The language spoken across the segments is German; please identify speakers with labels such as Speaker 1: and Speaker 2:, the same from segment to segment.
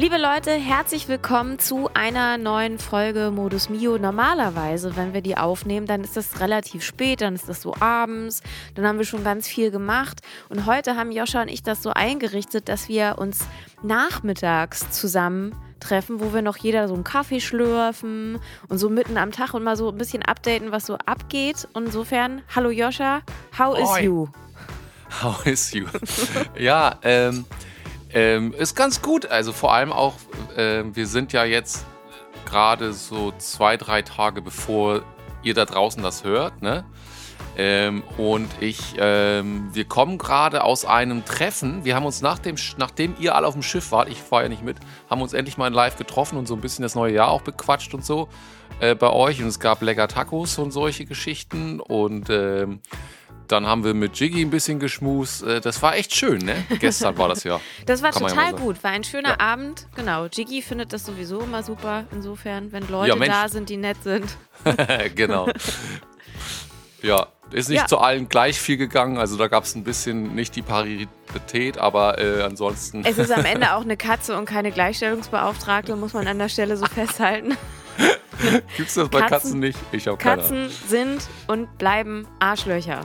Speaker 1: Liebe Leute, herzlich willkommen zu einer neuen Folge Modus Mio. Normalerweise, wenn wir die aufnehmen, dann ist das relativ spät, dann ist das so abends, dann haben wir schon ganz viel gemacht. Und heute haben Joscha und ich das so eingerichtet, dass wir uns nachmittags zusammen treffen, wo wir noch jeder so einen Kaffee schlürfen und so mitten am Tag und mal so ein bisschen updaten, was so abgeht. Und insofern, hallo Joscha, how is
Speaker 2: Oi.
Speaker 1: you?
Speaker 2: How is you? ja, ähm, ähm, ist ganz gut. Also vor allem auch, ähm, wir sind ja jetzt gerade so zwei, drei Tage bevor ihr da draußen das hört, ne? Ähm, und ich, ähm, wir kommen gerade aus einem Treffen. Wir haben uns nach dem, nachdem ihr alle auf dem Schiff wart, ich fahre ja nicht mit, haben uns endlich mal in live getroffen und so ein bisschen das neue Jahr auch bequatscht und so äh, bei euch. Und es gab lecker Tacos und solche Geschichten. Und ähm, dann haben wir mit Jiggy ein bisschen geschmust. Äh, Das war echt schön, ne? Gestern war das ja.
Speaker 1: Das war
Speaker 2: Kann ja
Speaker 1: total
Speaker 2: sagen.
Speaker 1: gut, war ein schöner
Speaker 2: Ja.
Speaker 1: Abend. Genau, Jiggy findet das sowieso immer super, insofern, wenn Leute
Speaker 2: Ja,
Speaker 1: da sind, die nett sind.
Speaker 2: genau. Ja, ist nicht
Speaker 1: Ja.
Speaker 2: zu allen gleich viel gegangen. Also da gab es ein bisschen nicht die Parität, aber äh, ansonsten.
Speaker 1: Es ist am Ende auch eine Katze und keine Gleichstellungsbeauftragte, muss man an der Stelle so festhalten.
Speaker 2: Gibt's das bei
Speaker 1: Katzen-
Speaker 2: Katzen, nicht? Ich habe keine Ahnung.
Speaker 1: Katzen sind und bleiben Arschlöcher.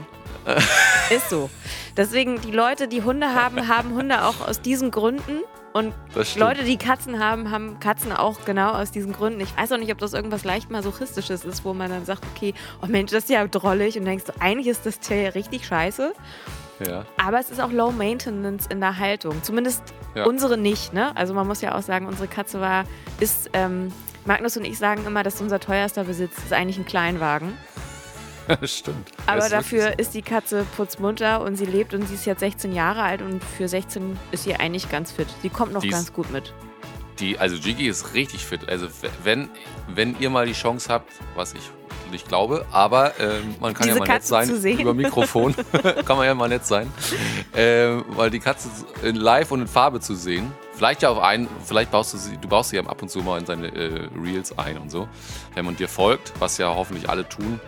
Speaker 1: Ist so. Deswegen, die Leute, die Hunde haben, haben Hunde auch aus diesen Gründen. Und. Leute, die Katzen haben, haben Katzen auch genau aus diesen Gründen. Ich weiß auch nicht, ob das irgendwas leicht masochistisches ist, wo man dann sagt, okay, oh Mensch, das ist ja drollig. Und denkst du, eigentlich ist das Tier ja richtig scheiße.
Speaker 2: Ja.
Speaker 1: Aber es ist auch Low Maintenance in der Haltung. Zumindest
Speaker 2: Ja.
Speaker 1: unsere nicht, ne? Also man muss ja auch sagen, unsere Katze war, ist, ähm, Magnus und ich sagen immer, dass unser teuerster Besitz ist eigentlich ein Kleinwagen.
Speaker 2: Stimmt.
Speaker 1: Aber
Speaker 2: ist
Speaker 1: dafür ist die Katze putzmunter und sie lebt und sie ist jetzt 16 Jahre alt und für 16 ist sie eigentlich ganz fit. Sie kommt noch
Speaker 2: Die ist-
Speaker 1: ganz gut mit.
Speaker 2: Die, also Jiggy ist richtig fit. Also wenn, wenn ihr mal die Chance habt, was ich nicht glaube, aber ähm, man kann
Speaker 1: Diese
Speaker 2: ja mal nett
Speaker 1: Katze
Speaker 2: sein
Speaker 1: zu sehen.
Speaker 2: über Mikrofon. kann man ja mal nett sein. Ähm, weil die Katze in live und in Farbe zu sehen. Vielleicht ja auf einen, vielleicht baust du sie, du baust sie ja ab und zu mal in seine äh, Reels ein und so. Wenn man dir folgt, was ja hoffentlich alle tun,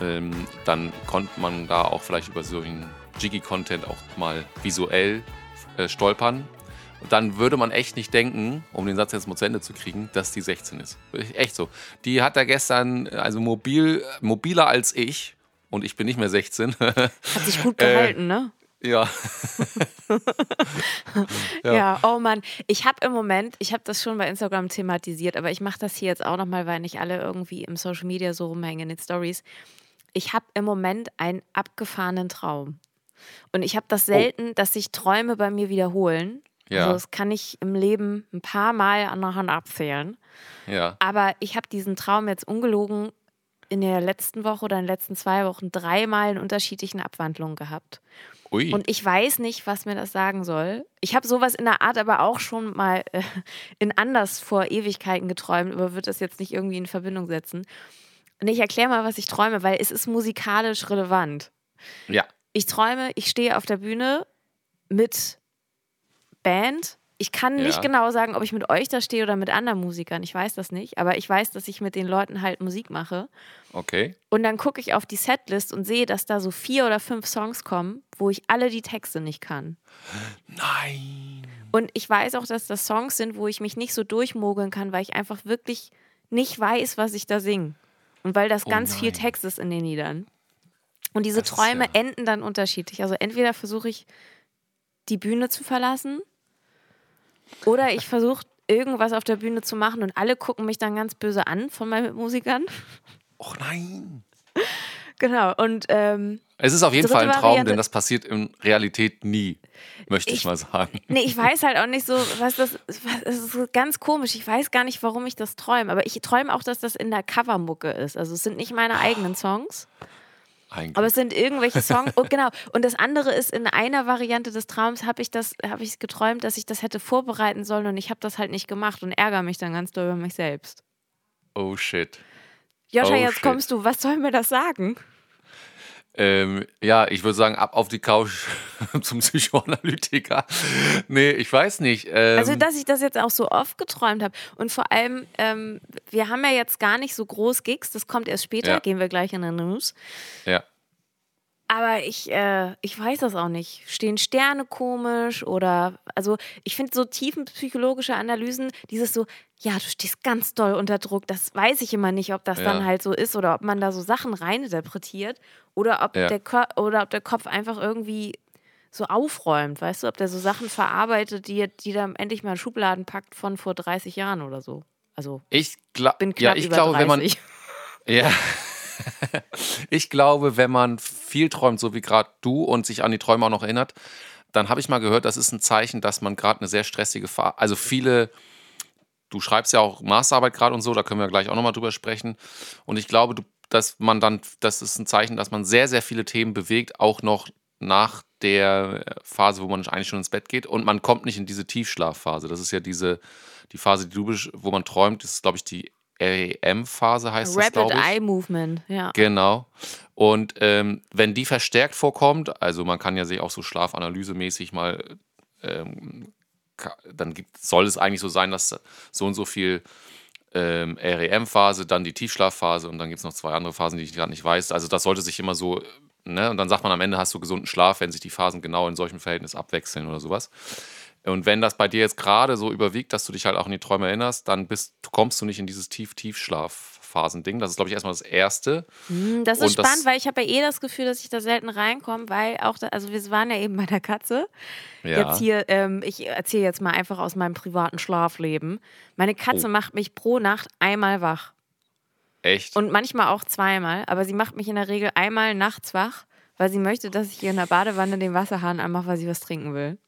Speaker 2: ähm, dann konnte man da auch vielleicht über solchen Jiggy-Content auch mal visuell äh, stolpern. Und dann würde man echt nicht denken, um den Satz jetzt mal zu Ende zu kriegen, dass die 16 ist. Echt so. Die hat da gestern, also mobil, mobiler als ich, und ich bin nicht mehr 16.
Speaker 1: Hat sich gut
Speaker 2: Äh,
Speaker 1: gehalten, ne?
Speaker 2: ja.
Speaker 1: Ja.
Speaker 2: Ja.
Speaker 1: oh Mann. Ich habe im Moment, ich habe das schon bei Instagram thematisiert, aber ich mache das hier jetzt auch nochmal, weil nicht alle irgendwie im Social Media so rumhängen in den Stories. Ich habe im Moment einen abgefahrenen Traum. Und ich habe das selten, dass sich Träume bei mir wiederholen.
Speaker 2: Ja.
Speaker 1: Also das kann ich im Leben ein paar Mal an der Hand abzählen.
Speaker 2: Ja.
Speaker 1: Aber ich habe diesen Traum jetzt ungelogen in der letzten Woche oder in den letzten zwei Wochen dreimal in unterschiedlichen Abwandlungen gehabt.
Speaker 2: Ui.
Speaker 1: Und ich weiß nicht, was mir das sagen soll. Ich habe sowas in der Art aber auch schon mal äh, in anders vor Ewigkeiten geträumt, aber würde das jetzt nicht irgendwie in Verbindung setzen. Und ich erkläre mal, was ich träume, weil es ist musikalisch relevant.
Speaker 2: ja.
Speaker 1: Ich träume, ich stehe auf der Bühne mit Band. Ich kann nicht
Speaker 2: Ja.
Speaker 1: genau sagen, ob ich mit euch da stehe oder mit anderen Musikern. Ich weiß das nicht. Aber ich weiß, dass ich mit den Leuten halt Musik mache.
Speaker 2: Okay.
Speaker 1: Und dann gucke ich auf die Setlist und sehe, dass da so vier oder fünf Songs kommen, wo ich alle die Texte nicht kann.
Speaker 2: Nein.
Speaker 1: Und ich weiß auch, dass das Songs sind, wo ich mich nicht so durchmogeln kann, weil ich einfach wirklich nicht weiß, was ich da singe. Und weil das
Speaker 2: Oh
Speaker 1: ganz viel
Speaker 2: nein.
Speaker 1: Text ist in den Liedern. Und diese
Speaker 2: Das
Speaker 1: Träume
Speaker 2: ja-
Speaker 1: enden dann unterschiedlich. Also entweder versuche ich, die Bühne zu verlassen oder ich versuche, irgendwas auf der Bühne zu machen und alle gucken mich dann ganz böse an von meinen Musikern.
Speaker 2: Och nein.
Speaker 1: Genau. Und ähm,
Speaker 2: Es ist auf jeden Fall ein Traum,
Speaker 1: Variante-
Speaker 2: denn das passiert in Realität nie, möchte ich,
Speaker 1: Ich-
Speaker 2: mal sagen.
Speaker 1: Nee, ich weiß halt auch nicht so, was das was, es ist ganz komisch. Ich weiß gar nicht, warum ich das träume. Aber ich träume auch, dass das in der Covermucke ist. Also es sind nicht meine eigenen Songs,
Speaker 2: Eigentlich.
Speaker 1: aber es sind irgendwelche Songs. Und genau. Und das andere ist, in einer Variante des Traums habe ich das, habe ich geträumt, dass ich das hätte vorbereiten sollen und ich habe das halt nicht gemacht und ärgere mich dann ganz doll über mich selbst.
Speaker 2: Oh shit.
Speaker 1: Joscha,
Speaker 2: Oh,
Speaker 1: jetzt
Speaker 2: shit.
Speaker 1: kommst du. Was soll mir das sagen?
Speaker 2: Ähm, ja, ich würde sagen, ab auf die Couch zum Psychoanalytiker. Nee, ich weiß nicht. Ähm,
Speaker 1: Also, dass ich das jetzt auch so oft geträumt habe. Und vor allem, ähm, wir haben ja jetzt gar nicht so groß Gigs. Das kommt erst später.
Speaker 2: Ja.
Speaker 1: Gehen wir gleich in den News.
Speaker 2: ja.
Speaker 1: Aber ich, äh, ich weiß das auch nicht. Stehen Sterne komisch oder, also ich finde so tiefenpsychologische Analysen, dieses so, ja, du stehst ganz doll unter Druck, das weiß ich immer nicht, ob das
Speaker 2: Ja.
Speaker 1: dann halt so ist oder ob man da so Sachen reininterpretiert oder ob,
Speaker 2: Ja.
Speaker 1: der, Ko- oder ob der Kopf einfach irgendwie so aufräumt, weißt du, ob der so Sachen verarbeitet, die, die dann endlich mal in Schubladen packt von vor 30 Jahren oder so. Also
Speaker 2: Ich, gla
Speaker 1: bin
Speaker 2: ja,
Speaker 1: knapp
Speaker 2: ich
Speaker 1: über
Speaker 2: glaube,
Speaker 1: 30.
Speaker 2: wenn man. Ja. ich glaube, wenn man viel träumt, so wie gerade du und sich an die Träume auch noch erinnert, dann habe ich mal gehört, das ist ein Zeichen, dass man gerade eine sehr stressige Phase, also viele, du schreibst ja auch Masterarbeit gerade und so, da können wir gleich auch nochmal drüber sprechen. Und ich glaube, dass man dann, das ist ein Zeichen, dass man sehr, sehr viele Themen bewegt, auch noch nach der Phase, wo man eigentlich schon ins Bett geht und man kommt nicht in diese Tiefschlafphase. Das ist ja diese, die Phase, die du, besch- wo man träumt, das ist, glaube ich, die REM-Phase heißt das,
Speaker 1: Rapid
Speaker 2: glaube ich.
Speaker 1: Eye Movement, ja.
Speaker 2: Genau. Und ähm, wenn die verstärkt vorkommt, also man kann ja sich auch so schlafanalysemäßig mal, ähm, dann gibt, soll es eigentlich so sein, dass so und so viel ähm, REM-Phase, dann die Tiefschlafphase und dann gibt es noch zwei andere Phasen, die ich gerade nicht weiß. Also das sollte sich immer so, ne? Und dann sagt man am Ende hast du gesunden Schlaf, wenn sich die Phasen genau in solchem Verhältnis abwechseln oder sowas. Und wenn das bei dir jetzt gerade so überwiegt, dass du dich halt auch an die Träume erinnerst, dann bist, kommst du nicht in dieses Tief-Tiefschlaf-Phasending. Das ist, glaube ich, erstmal das Erste.
Speaker 1: Hm, Das ist
Speaker 2: Und das-
Speaker 1: spannend, weil ich habe ja eh das Gefühl, dass ich da selten reinkomme, weil auch, da, also wir waren ja eben bei der Katze.
Speaker 2: Ja.
Speaker 1: Jetzt hier, ähm, ich erzähle jetzt mal einfach aus meinem privaten Schlafleben. Meine Katze
Speaker 2: Oh.
Speaker 1: macht mich pro Nacht einmal wach
Speaker 2: Echt?
Speaker 1: und manchmal auch zweimal, aber sie macht mich in der Regel einmal nachts wach, weil sie möchte, dass ich hier in der Badewanne den Wasserhahn anmache, weil sie was trinken will.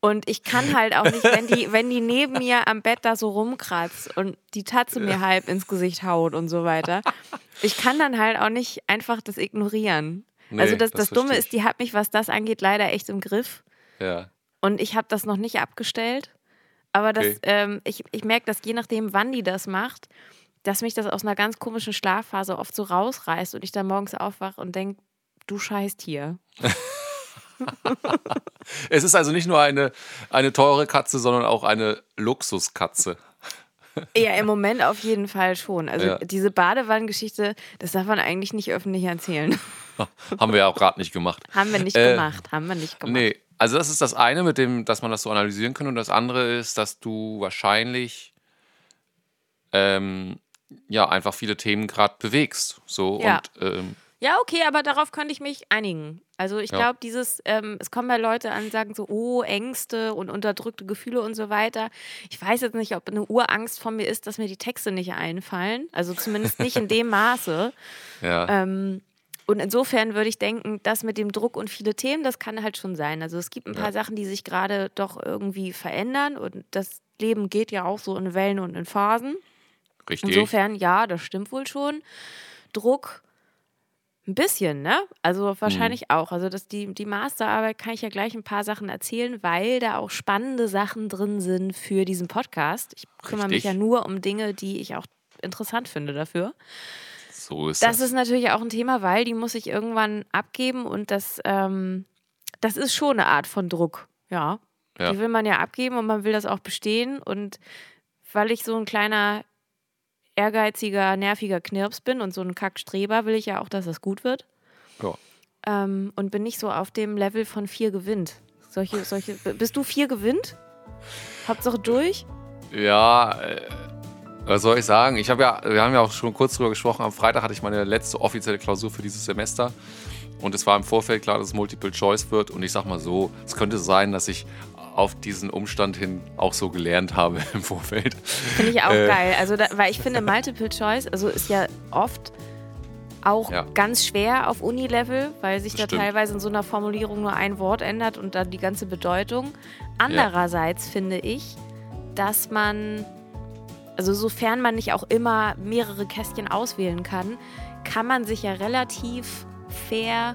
Speaker 1: Und ich kann halt auch nicht, wenn die, wenn die neben mir am Bett da so rumkratzt und die Tatze mir halb ins Gesicht haut und so weiter. Ich kann dann halt auch nicht einfach das ignorieren.
Speaker 2: Nee,
Speaker 1: also das,
Speaker 2: das
Speaker 1: das Dumme ist, die hat mich, was das angeht, leider echt im Griff.
Speaker 2: ja.
Speaker 1: Und ich habe das noch nicht abgestellt. Aber das,
Speaker 2: Okay.
Speaker 1: ähm, ich, ich merke, dass je nachdem, wann die das macht, dass mich das aus einer ganz komischen Schlafphase oft so rausreißt und ich dann morgens aufwache und denke, du scheißt hier.
Speaker 2: Es ist also nicht nur eine, eine teure Katze, sondern auch eine Luxuskatze.
Speaker 1: Ja, im Moment auf jeden Fall schon. Also
Speaker 2: Ja.
Speaker 1: diese Badewannengeschichte, das darf man eigentlich nicht öffentlich erzählen.
Speaker 2: Haben wir ja auch gerade nicht gemacht.
Speaker 1: haben wir nicht
Speaker 2: Äh,
Speaker 1: gemacht. Haben wir nicht gemacht.
Speaker 2: Nee, also das ist das eine, mit dem, dass man das so analysieren kann. Und das andere ist, dass du wahrscheinlich ähm, ja einfach viele Themen gerade bewegst. So
Speaker 1: Ja.
Speaker 2: und ähm,
Speaker 1: Ja, okay, aber darauf könnte ich mich einigen. Also ich
Speaker 2: Ja.
Speaker 1: glaube, dieses, ähm, es kommen ja Leute an, sagen so, oh, Ängste und unterdrückte Gefühle und so weiter. Ich weiß jetzt nicht, ob eine Urangst von mir ist, dass mir die Texte nicht einfallen. Also zumindest nicht in dem Maße.
Speaker 2: ja.
Speaker 1: Ähm, und insofern würde ich denken, das mit dem Druck und viele Themen, das kann halt schon sein. Also es gibt ein paar
Speaker 2: Ja.
Speaker 1: Sachen, die sich gerade doch irgendwie verändern und das Leben geht ja auch so in Wellen und in Phasen.
Speaker 2: richtig.
Speaker 1: Insofern, ja, das stimmt wohl schon. Druck ein bisschen, ne? Also wahrscheinlich
Speaker 2: Mhm.
Speaker 1: auch. Also das, die, die Masterarbeit kann ich ja gleich ein paar Sachen erzählen, weil da auch spannende Sachen drin sind für diesen Podcast. Ich kümmere mich
Speaker 2: Richtig.
Speaker 1: ja nur um Dinge, die ich auch interessant finde dafür.
Speaker 2: so ist
Speaker 1: Das
Speaker 2: das.
Speaker 1: ist natürlich auch ein Thema, weil die muss ich irgendwann abgeben und das, ähm, das ist schon eine Art von Druck, ja.
Speaker 2: Ja.
Speaker 1: Die will man ja abgeben und man will das auch bestehen und weil ich so ein kleiner ehrgeiziger, nerviger Knirps bin und so ein Kackstreber, will ich ja auch, dass das gut wird.
Speaker 2: Ja.
Speaker 1: Ähm, und bin nicht so auf dem Level von vier gewinnt. Solche, solche, bist du vier gewinnt? Hauptsache durch?
Speaker 2: Ja, äh, was soll ich sagen? Ich habe ja, wir haben ja auch schon kurz drüber gesprochen. Am Freitag hatte ich meine letzte offizielle Klausur für dieses Semester. Und es war im Vorfeld klar, dass es Multiple Choice wird. Und ich sag mal so, es könnte sein, dass ich auf diesen Umstand hin auch so gelernt habe im Vorfeld.
Speaker 1: Finde ich auch
Speaker 2: Äh.
Speaker 1: geil. Also, da, weil ich finde, Multiple Choice, also ist ja oft auch
Speaker 2: Ja.
Speaker 1: ganz schwer auf Uni-Level, weil sich da
Speaker 2: Stimmt.
Speaker 1: teilweise in so einer Formulierung nur ein Wort ändert und dann die ganze Bedeutung. Andererseits finde ich, dass man, also sofern man nicht auch immer mehrere Kästchen auswählen kann, kann man sich ja relativ fair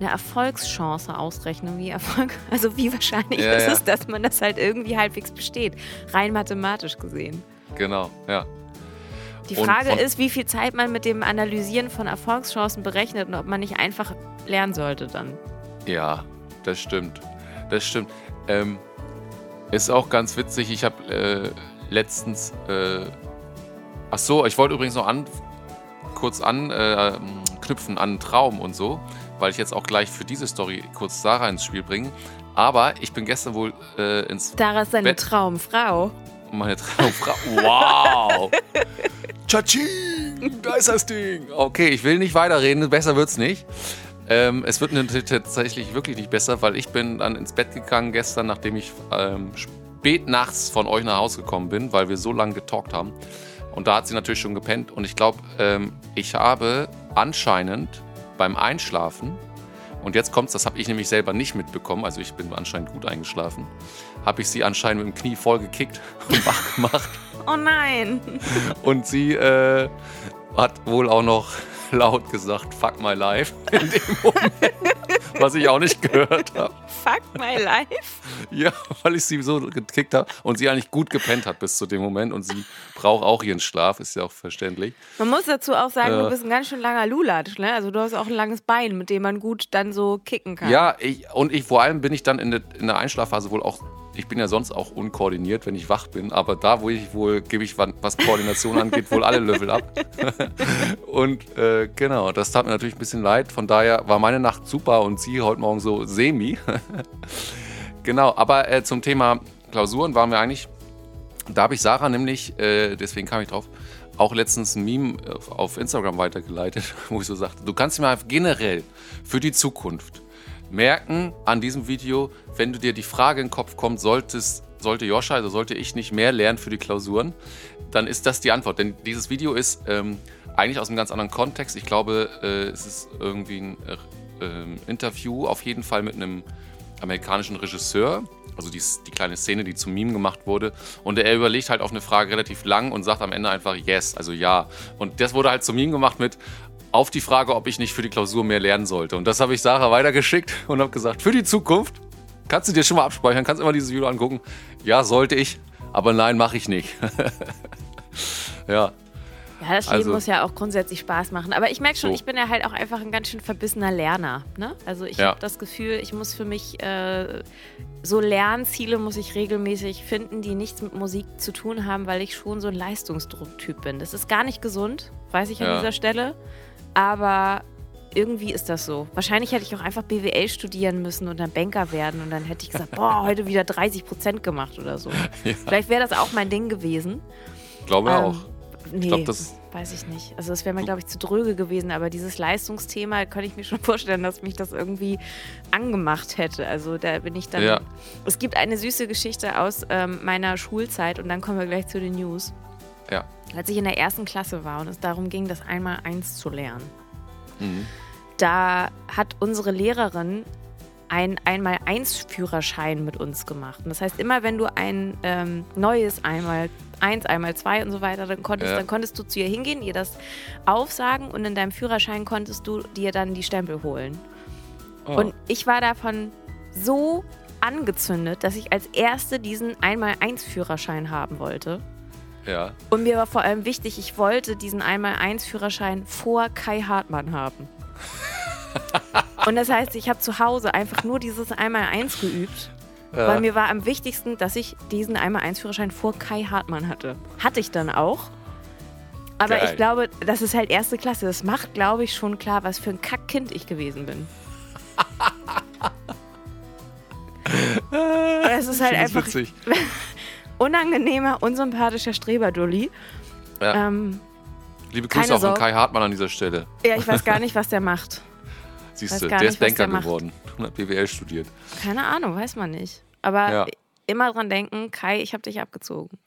Speaker 1: eine Erfolgschance ausrechnen, wie Erfolg, also wie wahrscheinlich
Speaker 2: Ja,
Speaker 1: ist
Speaker 2: ja.
Speaker 1: es, dass man das halt irgendwie halbwegs besteht, rein mathematisch gesehen.
Speaker 2: Genau, ja.
Speaker 1: Die Frage ist, wie viel Zeit man mit dem Analysieren von Erfolgschancen berechnet und ob man nicht einfach lernen sollte dann.
Speaker 2: Ja, das stimmt. Das stimmt. Ähm, ist auch ganz witzig. Ich habe äh, letztens. Äh, ach so, ich wollte übrigens noch an, kurz anknüpfen an einen Traum und so, weil ich jetzt auch gleich für diese Story kurz Sarah ins Spiel bringe. Aber ich bin gestern wohl äh, ins
Speaker 1: Dara ist seine
Speaker 2: Bett-
Speaker 1: Traumfrau.
Speaker 2: meine Traumfrau. Wow! Tschatsching! Da ist das Ding! Okay, ich will nicht weiterreden, besser wird's nicht. Ähm, es wird natürlich tatsächlich wirklich nicht besser, weil ich bin dann ins Bett gegangen gestern, nachdem ich ähm, spät nachts von euch nach Hause gekommen bin, weil wir so lange getalkt haben. Und da hat sie natürlich schon gepennt. Und ich glaube, ähm, ich habe anscheinend beim Einschlafen, und jetzt kommt's, das habe ich nämlich selber nicht mitbekommen, also ich bin anscheinend gut eingeschlafen, habe ich sie anscheinend mit dem Knie voll gekickt und wach gemacht.
Speaker 1: Oh nein.
Speaker 2: Und sie äh, hat wohl auch noch laut gesagt, fuck my life in dem Moment, was ich auch nicht gehört habe.
Speaker 1: Fuck my life.
Speaker 2: Ja, weil ich sie so gekickt habe und sie eigentlich gut gepennt hat bis zu dem Moment und sie braucht auch ihren Schlaf, ist ja auch verständlich.
Speaker 1: Man muss dazu auch sagen,
Speaker 2: Äh.
Speaker 1: du bist ein ganz schön langer Lulatsch, ne? Also du hast auch ein langes Bein, mit dem man gut dann so kicken kann.
Speaker 2: Ja, ich, und ich vor allem bin ich dann in der, in der Einschlafphase wohl auch, ich bin ja sonst auch unkoordiniert, wenn ich wach bin, aber da, wo ich wohl, gebe ich, was Koordination angeht, wohl alle Level ab. und äh, genau, das tat mir natürlich ein bisschen leid. Von daher war meine Nacht super und sie heute Morgen so semi. genau, aber äh, zum Thema Klausuren waren wir eigentlich, da habe ich Sarah nämlich, äh, deswegen kam ich drauf, auch letztens ein Meme auf- Instagram weitergeleitet, wo ich so sagte, du kannst mal generell für die Zukunft merken an diesem Video, wenn du dir die Frage in den Kopf kommt, solltest, sollte Joscha, also sollte ich nicht mehr lernen für die Klausuren, dann ist das die Antwort. Denn dieses Video ist ähm, eigentlich aus einem ganz anderen Kontext. Ich glaube, äh, es ist irgendwie ein äh, ähm, Interview auf jeden Fall mit einem amerikanischen Regisseur. Also die, die kleine Szene, die zum Meme gemacht wurde. Und er überlegt halt auf eine Frage relativ lang und sagt am Ende einfach yes, also ja. Und das wurde halt zum Meme gemacht mit auf die Frage, ob ich nicht für die Klausur mehr lernen sollte. Und das habe ich Sarah weitergeschickt und habe gesagt, für die Zukunft kannst du dir schon mal abspeichern, kannst immer dieses Video angucken. Ja, sollte ich, aber nein, mache ich nicht. ja,
Speaker 1: Ja, das Leben
Speaker 2: Also-
Speaker 1: muss ja auch grundsätzlich Spaß machen. Aber ich merke schon,
Speaker 2: So.
Speaker 1: ich bin ja halt auch einfach ein ganz schön verbissener Lerner. Ne? Also ich
Speaker 2: Ja.
Speaker 1: habe das Gefühl, ich muss für mich äh, so Lernziele muss ich regelmäßig finden, die nichts mit Musik zu tun haben, weil ich schon so ein Leistungsdrucktyp bin. Das ist gar nicht gesund, weiß ich an
Speaker 2: Ja.
Speaker 1: dieser Stelle. Aber irgendwie ist das so. Wahrscheinlich hätte ich auch einfach BWL studieren müssen und dann Banker werden und dann hätte ich gesagt, boah, heute wieder 30 Prozent gemacht oder so.
Speaker 2: Ja.
Speaker 1: Vielleicht wäre das auch mein Ding gewesen.
Speaker 2: glaube
Speaker 1: Ähm,
Speaker 2: auch.
Speaker 1: Nee,
Speaker 2: glaub, das-
Speaker 1: weiß ich nicht. Also es wäre mir, glaube ich, zu dröge gewesen, aber dieses Leistungsthema könnte ich mir schon vorstellen, dass mich das irgendwie angemacht hätte. Also da bin ich dann.
Speaker 2: Ja.
Speaker 1: Es gibt eine süße Geschichte aus ähm, meiner Schulzeit und dann kommen wir gleich zu den News.
Speaker 2: Ja.
Speaker 1: Als ich in der ersten Klasse war und es darum ging, das einmal eins zu lernen,
Speaker 2: Mhm.
Speaker 1: da hat unsere Lehrerin einen Einmal-Eins-Führerschein mit uns gemacht. Und das heißt, immer wenn du ein ähm, neues Einmal eins, einmal zwei und so weiter, dann konntest,
Speaker 2: Ja.
Speaker 1: dann konntest du zu ihr hingehen, ihr das aufsagen und in deinem Führerschein konntest du dir dann die Stempel holen.
Speaker 2: Oh.
Speaker 1: Und ich war davon so angezündet, dass ich als Erste diesen Einmal-Eins-Führerschein haben wollte.
Speaker 2: Ja.
Speaker 1: Und mir war vor allem wichtig, ich wollte diesen Einmal-Eins-Führerschein vor Kai Hartmann haben. Und das heißt, ich habe zu Hause einfach nur dieses Einmal-Eins geübt,
Speaker 2: Ja.
Speaker 1: weil mir war am wichtigsten, dass ich diesen Einmal-Eins-Führerschein vor Kai Hartmann hatte. Hatte ich dann auch. Aber
Speaker 2: Geil.
Speaker 1: ich glaube, das ist halt erste Klasse. Das macht, glaube ich, schon klar, was für ein Kackkind ich gewesen bin. Es ist halt
Speaker 2: find's
Speaker 1: einfach
Speaker 2: witzig.
Speaker 1: unangenehmer, unsympathischer Streber-Dulli.
Speaker 2: Ja.
Speaker 1: Ähm,
Speaker 2: Liebe Grüße auch an. Kai Hartmann an dieser Stelle.
Speaker 1: ja, ich weiß gar nicht, was der macht.
Speaker 2: Siehst du, der
Speaker 1: nicht,
Speaker 2: ist Banker
Speaker 1: der
Speaker 2: geworden und hat BWL studiert.
Speaker 1: Keine Ahnung, weiß man nicht. Aber
Speaker 2: Ja.
Speaker 1: immer dran denken, Kai, ich habe dich abgezogen.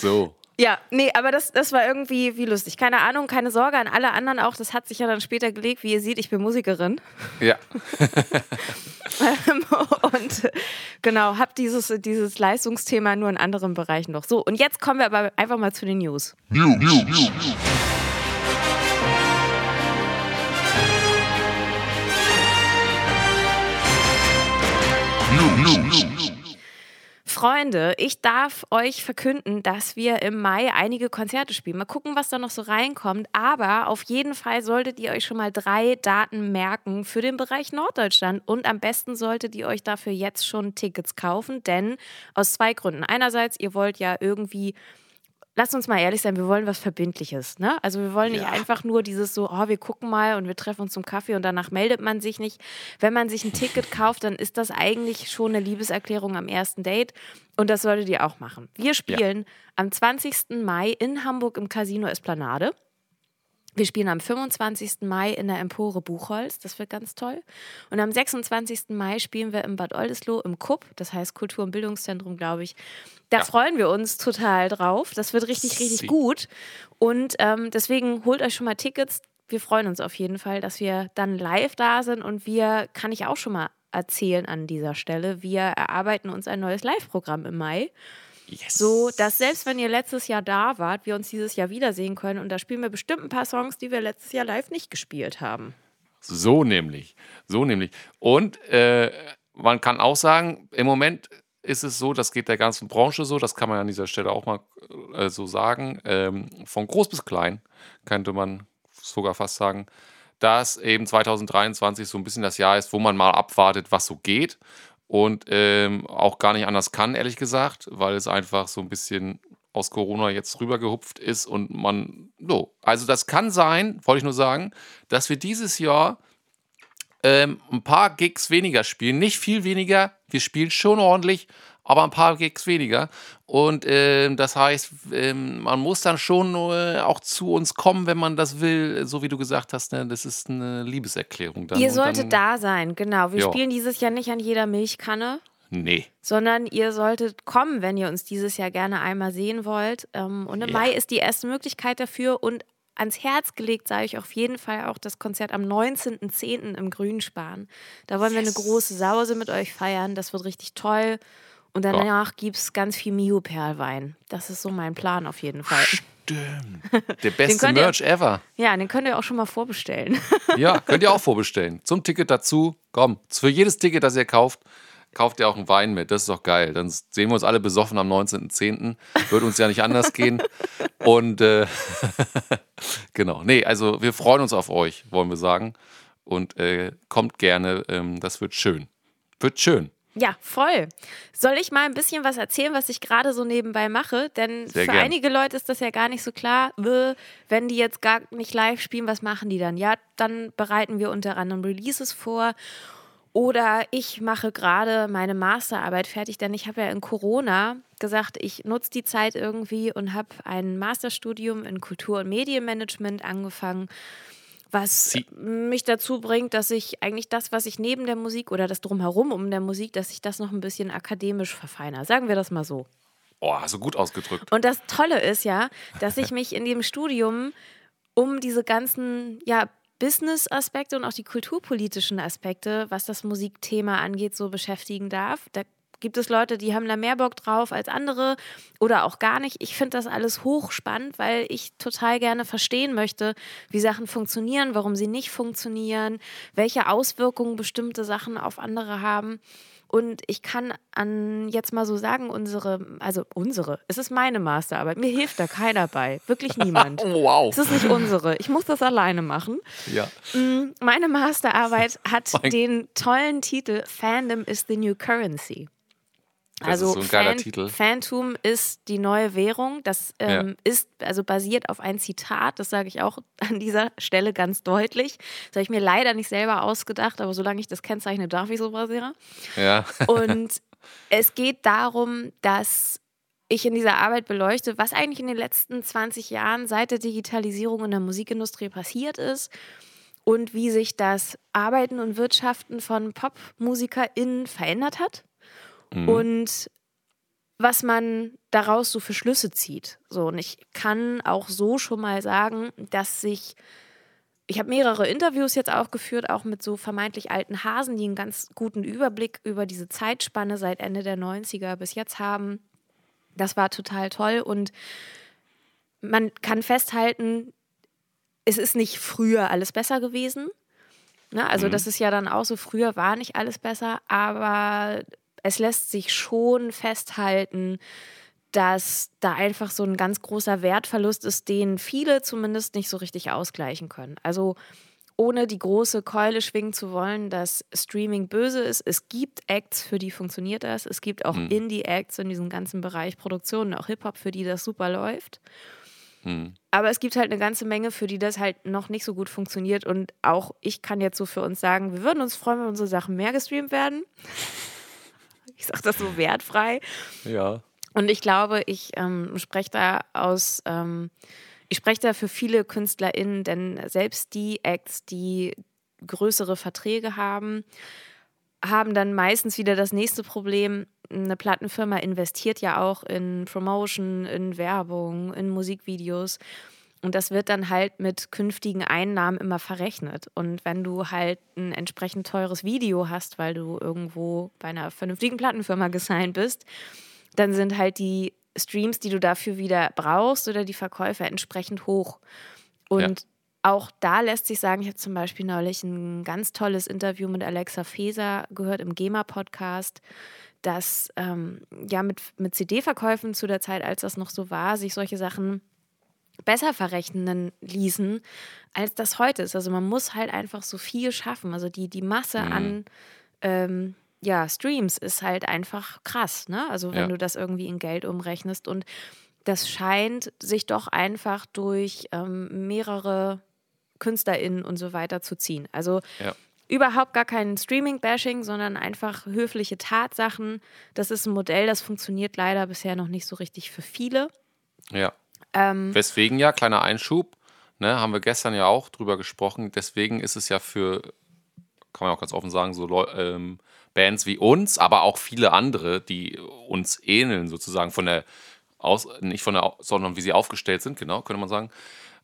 Speaker 2: So.
Speaker 1: Ja, nee, aber das, das war irgendwie wie lustig. Keine Ahnung, keine Sorge an alle anderen auch. Das hat sich ja dann später gelegt. Wie ihr seht, ich bin Musikerin.
Speaker 2: Ja.
Speaker 1: und genau, habe dieses, dieses Leistungsthema nur in anderen Bereichen noch. So, und jetzt kommen wir aber einfach mal zu den News. Freunde, ich darf euch verkünden, dass wir im Mai einige Konzerte spielen. Mal gucken, was da noch so reinkommt. Aber auf jeden Fall solltet ihr euch schon mal drei Daten merken für den Bereich Norddeutschland. Und am besten solltet ihr euch dafür jetzt schon Tickets kaufen, denn aus zwei Gründen. Einerseits, ihr wollt ja irgendwie Lass uns mal ehrlich sein, wir wollen was Verbindliches. Ne? Also wir wollen nicht ja. einfach nur dieses so, oh, wir gucken mal und wir treffen uns zum Kaffee und danach meldet man sich nicht. Wenn man sich ein Ticket kauft, dann ist das eigentlich schon eine Liebeserklärung am ersten Date. Und das solltet ihr auch machen. Wir spielen ja. am 20. Mai in Hamburg im Casino Esplanade. Wir spielen am 25. Mai in der Empore Buchholz, das wird ganz toll. Und am 26. Mai spielen wir im Bad Oldesloe im KUB, das heißt Kultur- und Bildungszentrum, glaube ich. Da ja. freuen wir uns total drauf. Das wird richtig, richtig Sie. gut. Und ähm, deswegen holt euch schon mal Tickets. Wir freuen uns auf jeden Fall, dass wir dann live da sind. Und wir, kann ich auch schon mal erzählen an dieser Stelle, wir erarbeiten uns ein neues Live-Programm im Mai. Yes. So, dass selbst wenn ihr letztes Jahr da wart, wir uns dieses Jahr wiedersehen können. Und da spielen wir bestimmt ein paar Songs, die wir letztes Jahr live nicht gespielt haben.
Speaker 2: So nämlich. So nämlich. Und äh, man kann auch sagen, im Moment ist es so, das geht der ganzen Branche so, das kann man an dieser Stelle auch mal äh, so sagen, ähm, von groß bis klein könnte man sogar fast sagen, dass eben 2023 so ein bisschen das Jahr ist, wo man mal abwartet, was so geht und ähm, auch gar nicht anders kann, ehrlich gesagt, weil es einfach so ein bisschen aus Corona jetzt rübergehupft ist und man, so. Also das kann sein, wollte ich nur sagen, dass wir dieses Jahr ähm, ein paar Gigs weniger spielen. Nicht viel weniger, wir spielen schon ordentlich, aber ein paar Gigs weniger. Und äh, das heißt, äh, man muss dann schon äh, auch zu uns kommen, wenn man das will, so wie du gesagt hast. Ne? Das ist eine Liebeserklärung.
Speaker 1: Dann. Ihr solltet dann, da sein, genau. Wir jo. spielen dieses Jahr nicht an jeder Milchkanne.
Speaker 2: Nee.
Speaker 1: Sondern ihr solltet kommen, wenn ihr uns dieses Jahr gerne einmal sehen wollt. Ähm, und im ja. Mai ist die erste Möglichkeit dafür. Und ans Herz gelegt sage ich auf jeden Fall auch das Konzert am 19.10. im Grünspan. Da wollen yes. wir eine große Sause mit euch feiern. Das wird richtig toll. Und danach ja. gibt es ganz viel Mio-Perlwein. Das ist so mein Plan auf jeden Fall.
Speaker 2: Stimmt. Der beste Merch
Speaker 1: ihr,
Speaker 2: ever.
Speaker 1: Ja, den könnt ihr auch schon mal vorbestellen.
Speaker 2: ja, könnt ihr auch vorbestellen. Zum Ticket dazu. Komm, für jedes Ticket, das ihr kauft, kauft ihr auch einen Wein mit. Das ist doch geil. Dann sehen wir uns alle besoffen am 19.10. Wird uns ja nicht anders gehen. Und äh, genau. Nee, also wir freuen uns auf euch, wollen wir sagen. Und äh, kommt gerne. Ähm, das wird schön. Wird schön.
Speaker 1: Ja, voll. Soll ich mal ein bisschen was erzählen, was ich gerade so nebenbei mache? Denn Sehr für gern. einige Leute ist das ja gar nicht so klar. Wenn die jetzt gar nicht live spielen, was machen die dann? Ja, dann bereiten wir unter anderem Releases vor. Oder ich mache gerade meine Masterarbeit fertig, denn ich habe ja in Corona gesagt, ich nutze die Zeit irgendwie und habe ein Masterstudium in Kultur- und Medienmanagement angefangen was Sie mich dazu bringt, dass ich eigentlich das, was ich neben der Musik oder das drumherum um der Musik, dass ich das noch ein bisschen akademisch verfeiner. Sagen wir das mal so.
Speaker 2: Oh, so gut ausgedrückt.
Speaker 1: Und das Tolle ist ja, dass ich mich in dem Studium um diese ganzen ja, Business-Aspekte und auch die kulturpolitischen Aspekte, was das Musikthema angeht, so beschäftigen darf. Da gibt es Leute, die haben da mehr Bock drauf als andere oder auch gar nicht. Ich finde das alles hochspannend, weil ich total gerne verstehen möchte, wie Sachen funktionieren, warum sie nicht funktionieren, welche Auswirkungen bestimmte Sachen auf andere haben. Und ich kann an jetzt mal so sagen, unsere, also unsere, es ist meine Masterarbeit. Mir hilft da keiner bei. Wirklich niemand.
Speaker 2: wow.
Speaker 1: Es ist nicht unsere. Ich muss das alleine machen.
Speaker 2: Ja.
Speaker 1: Mm, meine Masterarbeit hat mein den tollen Titel Fandom is the New Currency.
Speaker 2: Das also ist so ein geiler Fan Titel.
Speaker 1: Phantom ist die neue Währung. Das ähm, ja. ist also basiert auf ein Zitat. Das sage ich auch an dieser Stelle ganz deutlich. Das habe ich mir leider nicht selber ausgedacht, aber solange ich das kennzeichne, darf ich sowas ja.
Speaker 2: Ja.
Speaker 1: Und es geht darum, dass ich in dieser Arbeit beleuchte, was eigentlich in den letzten 20 Jahren seit der Digitalisierung in der Musikindustrie passiert ist und wie sich das Arbeiten und Wirtschaften von PopmusikerInnen verändert hat mhm. und was man daraus so für Schlüsse zieht. So, und ich kann auch so schon mal sagen, dass sich ich habe mehrere Interviews jetzt auch geführt, auch mit so vermeintlich alten Hasen, die einen ganz guten Überblick über diese Zeitspanne seit Ende der 90er bis jetzt haben. Das war total toll und man kann festhalten, es ist nicht früher alles besser gewesen. Ne? Also, mhm. das ist ja dann auch so, früher war nicht alles besser, aber es lässt sich schon festhalten, dass da einfach so ein ganz großer Wertverlust ist, den viele zumindest nicht so richtig ausgleichen können. Also ohne die große Keule schwingen zu wollen, dass Streaming böse ist. Es gibt Acts, für die funktioniert das. Es gibt auch mhm. Indie-Acts in diesem ganzen Bereich Produktionen, auch Hip-Hop, für die das super läuft. Mhm. Aber es gibt halt eine ganze Menge, für die das halt noch nicht so gut funktioniert. Und auch ich kann jetzt so für uns sagen, wir würden uns freuen, wenn unsere Sachen mehr gestreamt werden. Ich sage das so wertfrei.
Speaker 2: Ja.
Speaker 1: Und ich glaube, ich ähm, spreche da aus, ähm, ich spreche da für viele KünstlerInnen, denn selbst die Acts, die größere Verträge haben, haben dann meistens wieder das nächste Problem. Eine Plattenfirma investiert ja auch in Promotion, in Werbung, in Musikvideos. Und das wird dann halt mit künftigen Einnahmen immer verrechnet. Und wenn du halt ein entsprechend teures Video hast, weil du irgendwo bei einer vernünftigen Plattenfirma gesigned bist, dann sind halt die Streams, die du dafür wieder brauchst oder die Verkäufe entsprechend hoch. Und ja. auch da lässt sich sagen, ich habe zum Beispiel neulich ein ganz tolles Interview mit Alexa Feser gehört im GEMA-Podcast, dass ähm, ja mit, mit CD-Verkäufen zu der Zeit, als das noch so war, sich solche Sachen besser verrechnen ließen, als das heute ist. Also man muss halt einfach so viel schaffen. Also die, die Masse mhm. an ähm, ja, Streams ist halt einfach krass, ne? Also wenn ja. du das irgendwie in Geld umrechnest und das scheint sich doch einfach durch ähm, mehrere KünstlerInnen und so weiter zu ziehen. Also ja. überhaupt gar kein Streaming-Bashing, sondern einfach höfliche Tatsachen. Das ist ein Modell, das funktioniert leider bisher noch nicht so richtig für viele.
Speaker 2: Ja. Ähm, Weswegen ja, kleiner Einschub, ne, haben wir gestern ja auch drüber gesprochen. Deswegen ist es ja für, kann man auch ganz offen sagen, so ähm, Bands wie uns, aber auch viele andere, die uns ähneln, sozusagen von der aus, nicht von der, sondern wie sie aufgestellt sind, genau, könnte man sagen.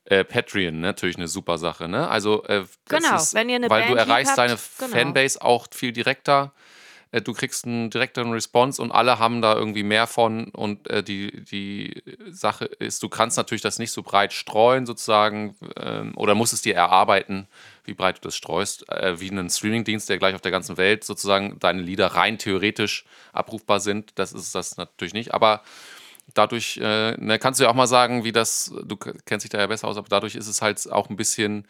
Speaker 2: Äh, Patreon, ne, natürlich eine super Sache, ne? Also, äh,
Speaker 1: genau,
Speaker 2: ist,
Speaker 1: wenn ihr eine
Speaker 2: weil
Speaker 1: Band
Speaker 2: du erreichst
Speaker 1: habt,
Speaker 2: deine
Speaker 1: genau.
Speaker 2: Fanbase auch viel direkter. Äh, du kriegst einen direkteren Response und alle haben da irgendwie mehr von. Und äh, die, die Sache ist, du kannst natürlich das nicht so breit streuen, sozusagen, ähm, oder musst es dir erarbeiten, wie breit du das streust, äh, wie einen Streamingdienst, der gleich auf der ganzen Welt sozusagen deine Lieder rein theoretisch abrufbar sind. Das ist das natürlich nicht. Aber dadurch äh, ne, kannst du ja auch mal sagen, wie das, du kennst dich da ja besser aus, aber dadurch ist es halt auch ein bisschen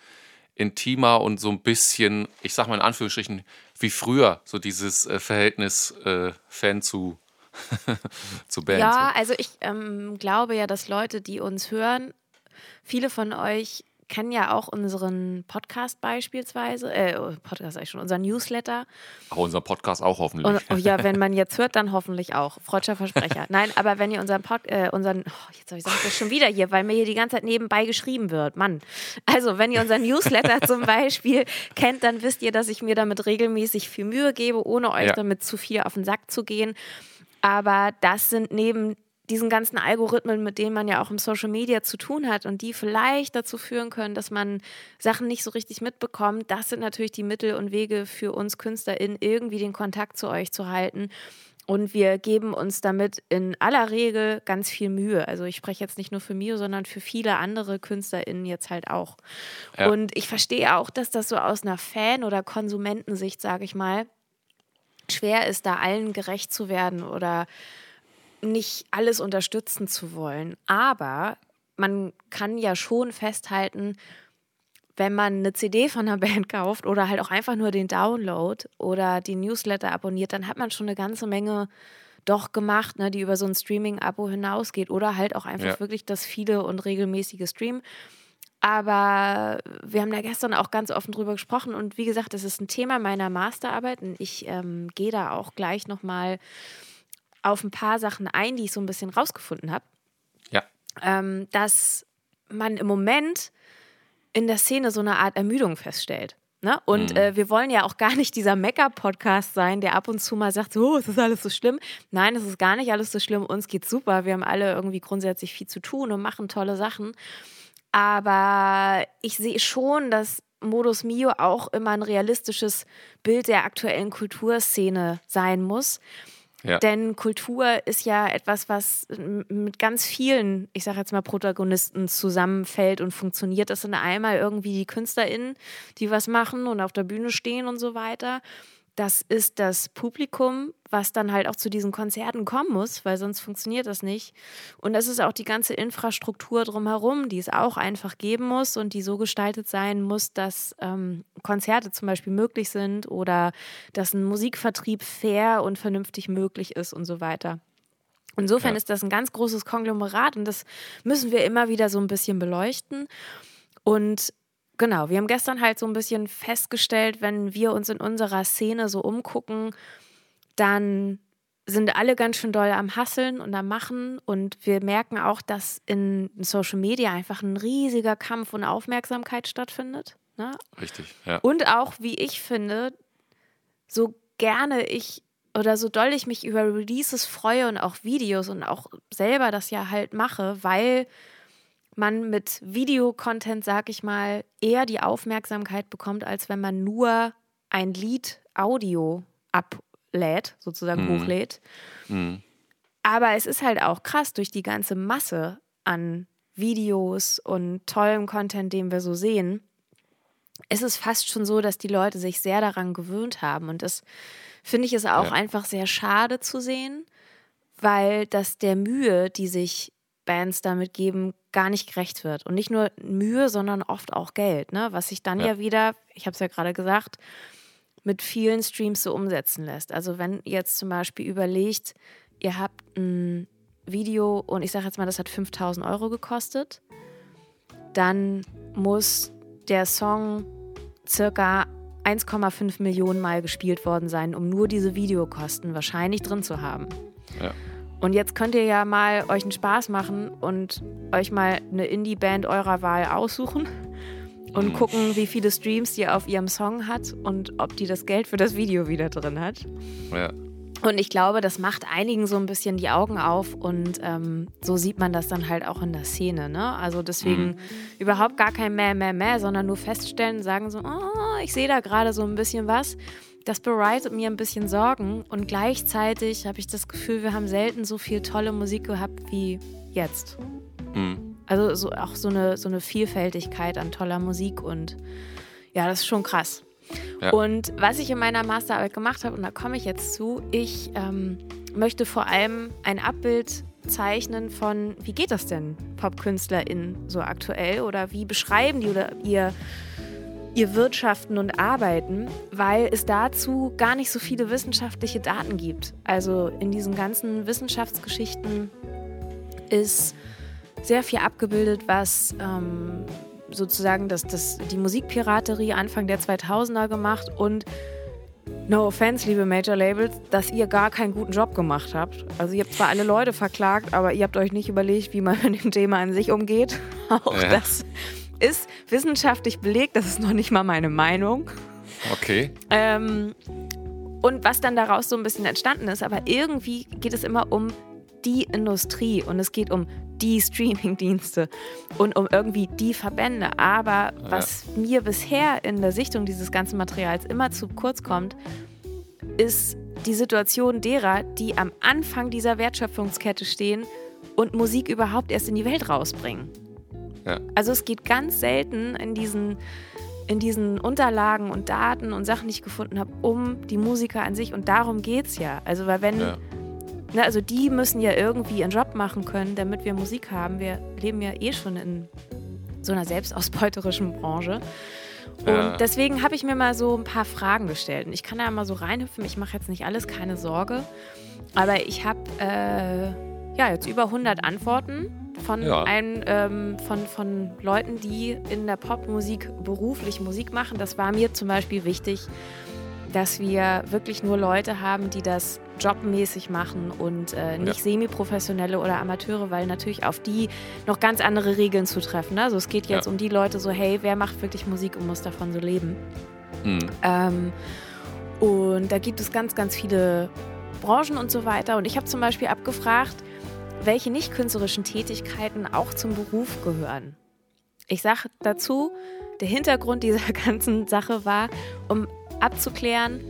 Speaker 2: intimer und so ein bisschen, ich sag mal in Anführungsstrichen, wie früher, so dieses äh, Verhältnis äh, Fan zu, zu Band.
Speaker 1: Ja, also ich ähm, glaube ja, dass Leute, die uns hören, viele von euch kennen ja auch unseren Podcast beispielsweise, äh, oh, Podcast eigentlich schon, unseren Newsletter.
Speaker 2: Auch unser Podcast auch hoffentlich.
Speaker 1: Und, oh ja, wenn man jetzt hört, dann hoffentlich auch. Freudscher Versprecher. Nein, aber wenn ihr unseren Pod, äh, unseren, oh, jetzt habe ich das schon wieder hier, weil mir hier die ganze Zeit nebenbei geschrieben wird. Mann. Also, wenn ihr unseren Newsletter zum Beispiel kennt, dann wisst ihr, dass ich mir damit regelmäßig viel Mühe gebe, ohne euch ja. damit zu viel auf den Sack zu gehen. Aber das sind neben diesen ganzen Algorithmen, mit denen man ja auch im Social Media zu tun hat und die vielleicht dazu führen können, dass man Sachen nicht so richtig mitbekommt, das sind natürlich die Mittel und Wege für uns KünstlerInnen, irgendwie den Kontakt zu euch zu halten. Und wir geben uns damit in aller Regel ganz viel Mühe. Also ich spreche jetzt nicht nur für Mio, sondern für viele andere KünstlerInnen jetzt halt auch. Ja. Und ich verstehe auch, dass das so aus einer Fan- oder Konsumentensicht, sage ich mal, schwer ist, da allen gerecht zu werden oder nicht alles unterstützen zu wollen. Aber man kann ja schon festhalten, wenn man eine CD von einer Band kauft oder halt auch einfach nur den Download oder die Newsletter abonniert, dann hat man schon eine ganze Menge doch gemacht, ne, die über so ein Streaming-Abo hinausgeht oder halt auch einfach ja. wirklich das viele und regelmäßige Stream. Aber wir haben da gestern auch ganz offen drüber gesprochen und wie gesagt, das ist ein Thema meiner Masterarbeit und ich ähm, gehe da auch gleich nochmal mal auf ein paar Sachen ein, die ich so ein bisschen rausgefunden habe.
Speaker 2: Ja.
Speaker 1: Ähm, dass man im Moment in der Szene so eine Art Ermüdung feststellt. Ne? Und mhm. äh, wir wollen ja auch gar nicht dieser Mecker-Podcast sein, der ab und zu mal sagt, so, oh, es ist alles so schlimm. Nein, es ist gar nicht alles so schlimm. Uns geht's super. Wir haben alle irgendwie grundsätzlich viel zu tun und machen tolle Sachen. Aber ich sehe schon, dass Modus Mio auch immer ein realistisches Bild der aktuellen Kulturszene sein muss. Ja. Denn Kultur ist ja etwas, was mit ganz vielen, ich sage jetzt mal, Protagonisten zusammenfällt und funktioniert. Das sind einmal irgendwie die KünstlerInnen, die was machen und auf der Bühne stehen und so weiter. Das ist das Publikum, was dann halt auch zu diesen Konzerten kommen muss, weil sonst funktioniert das nicht. Und das ist auch die ganze Infrastruktur drumherum, die es auch einfach geben muss und die so gestaltet sein muss, dass ähm, Konzerte zum Beispiel möglich sind oder dass ein Musikvertrieb fair und vernünftig möglich ist und so weiter. Insofern ja. ist das ein ganz großes Konglomerat und das müssen wir immer wieder so ein bisschen beleuchten. Und genau, wir haben gestern halt so ein bisschen festgestellt, wenn wir uns in unserer Szene so umgucken, dann sind alle ganz schön doll am Hasseln und am Machen und wir merken auch, dass in Social Media einfach ein riesiger Kampf und Aufmerksamkeit stattfindet. Ne?
Speaker 2: Richtig, ja.
Speaker 1: Und auch, wie ich finde, so gerne ich oder so doll ich mich über Releases freue und auch Videos und auch selber das ja halt mache, weil man mit Videocontent, sag ich mal, eher die Aufmerksamkeit bekommt, als wenn man nur ein Lied Audio ablädt, sozusagen mhm. hochlädt. Mhm. Aber es ist halt auch krass durch die ganze Masse an Videos und tollem Content, den wir so sehen. Es ist fast schon so, dass die Leute sich sehr daran gewöhnt haben. Und das finde ich es auch ja. einfach sehr schade zu sehen, weil das der Mühe, die sich Bands damit geben, gar nicht gerecht wird. Und nicht nur Mühe, sondern oft auch Geld, ne? was sich dann ja, ja wieder, ich habe es ja gerade gesagt, mit vielen Streams so umsetzen lässt. Also wenn ihr jetzt zum Beispiel überlegt, ihr habt ein Video und ich sage jetzt mal, das hat 5000 Euro gekostet, dann muss der Song circa 1,5 Millionen Mal gespielt worden sein, um nur diese Videokosten wahrscheinlich drin zu haben. Ja. Und jetzt könnt ihr ja mal euch einen Spaß machen und euch mal eine Indie-Band eurer Wahl aussuchen und mhm. gucken, wie viele Streams die auf ihrem Song hat und ob die das Geld für das Video wieder drin hat. Ja. Und ich glaube, das macht einigen so ein bisschen die Augen auf und ähm, so sieht man das dann halt auch in der Szene. Ne? Also deswegen mhm. überhaupt gar kein mehr, mehr, mehr, sondern nur feststellen, sagen so, oh, ich sehe da gerade so ein bisschen was. Das bereitet mir ein bisschen Sorgen und gleichzeitig habe ich das Gefühl, wir haben selten so viel tolle Musik gehabt wie jetzt. Mhm. Also so, auch so eine, so eine Vielfältigkeit an toller Musik und ja, das ist schon krass. Ja. Und was ich in meiner Masterarbeit gemacht habe, und da komme ich jetzt zu, ich ähm, möchte vor allem ein Abbild zeichnen von, wie geht das denn PopkünstlerInnen so aktuell oder wie beschreiben die oder ihr, ihr Wirtschaften und Arbeiten, weil es dazu gar nicht so viele wissenschaftliche Daten gibt. Also in diesen ganzen Wissenschaftsgeschichten ist sehr viel abgebildet, was ähm, sozusagen das, das, die Musikpiraterie Anfang der 2000er gemacht und No offense, liebe Major Labels, dass ihr gar keinen guten Job gemacht habt. Also ihr habt zwar alle Leute verklagt, aber ihr habt euch nicht überlegt, wie man mit dem Thema an sich umgeht. Auch ja. das ist wissenschaftlich belegt, das ist noch nicht mal meine Meinung.
Speaker 2: Okay.
Speaker 1: Ähm, und was dann daraus so ein bisschen entstanden ist, aber irgendwie geht es immer um die Industrie und es geht um die Streamingdienste und um irgendwie die Verbände. Aber ja. was mir bisher in der Sichtung dieses ganzen Materials immer zu kurz kommt, ist die Situation derer, die am Anfang dieser Wertschöpfungskette stehen und Musik überhaupt erst in die Welt rausbringen. Ja. Also es geht ganz selten in diesen, in diesen Unterlagen und Daten und Sachen, die ich gefunden habe, um die Musiker an sich. Und darum geht es ja. Also weil wenn ja. Ne, also die müssen ja irgendwie ihren Job machen können, damit wir Musik haben. Wir leben ja eh schon in so einer selbstausbeuterischen Branche. Und ja. deswegen habe ich mir mal so ein paar Fragen gestellt. Und ich kann da mal so reinhüpfen. Ich mache jetzt nicht alles, keine Sorge. Aber ich habe äh, ja jetzt über 100 Antworten von, ja. ein, ähm, von, von Leuten, die in der Popmusik beruflich Musik machen. Das war mir zum Beispiel wichtig, dass wir wirklich nur Leute haben, die das jobmäßig machen und äh, nicht ja. semi-professionelle oder Amateure, weil natürlich auf die noch ganz andere Regeln zu treffen. Ne? Also es geht jetzt ja. um die Leute so, hey, wer macht wirklich Musik und muss davon so leben? Mhm. Ähm, und da gibt es ganz, ganz viele Branchen und so weiter. Und ich habe zum Beispiel abgefragt, welche nicht künstlerischen Tätigkeiten auch zum Beruf gehören. Ich sage dazu, der Hintergrund dieser ganzen Sache war, um abzuklären,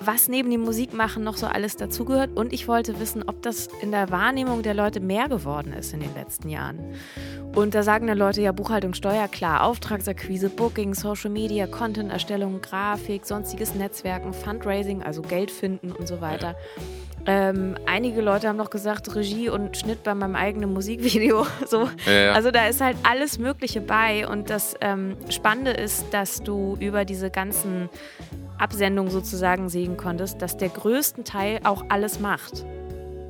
Speaker 1: was neben dem Musikmachen noch so alles dazugehört. Und ich wollte wissen, ob das in der Wahrnehmung der Leute mehr geworden ist in den letzten Jahren. Und da sagen dann Leute ja Buchhaltung, Steuer, klar, Auftragsakquise, Booking, Social Media, Content-Erstellung, Grafik, sonstiges Netzwerken, Fundraising, also Geld finden und so weiter. Ähm, einige Leute haben noch gesagt, Regie und Schnitt bei meinem eigenen Musikvideo. So.
Speaker 2: Ja, ja.
Speaker 1: Also da ist halt alles Mögliche bei. Und das ähm, Spannende ist, dass du über diese ganzen Absendungen sozusagen sehen konntest, dass der größte Teil auch alles macht.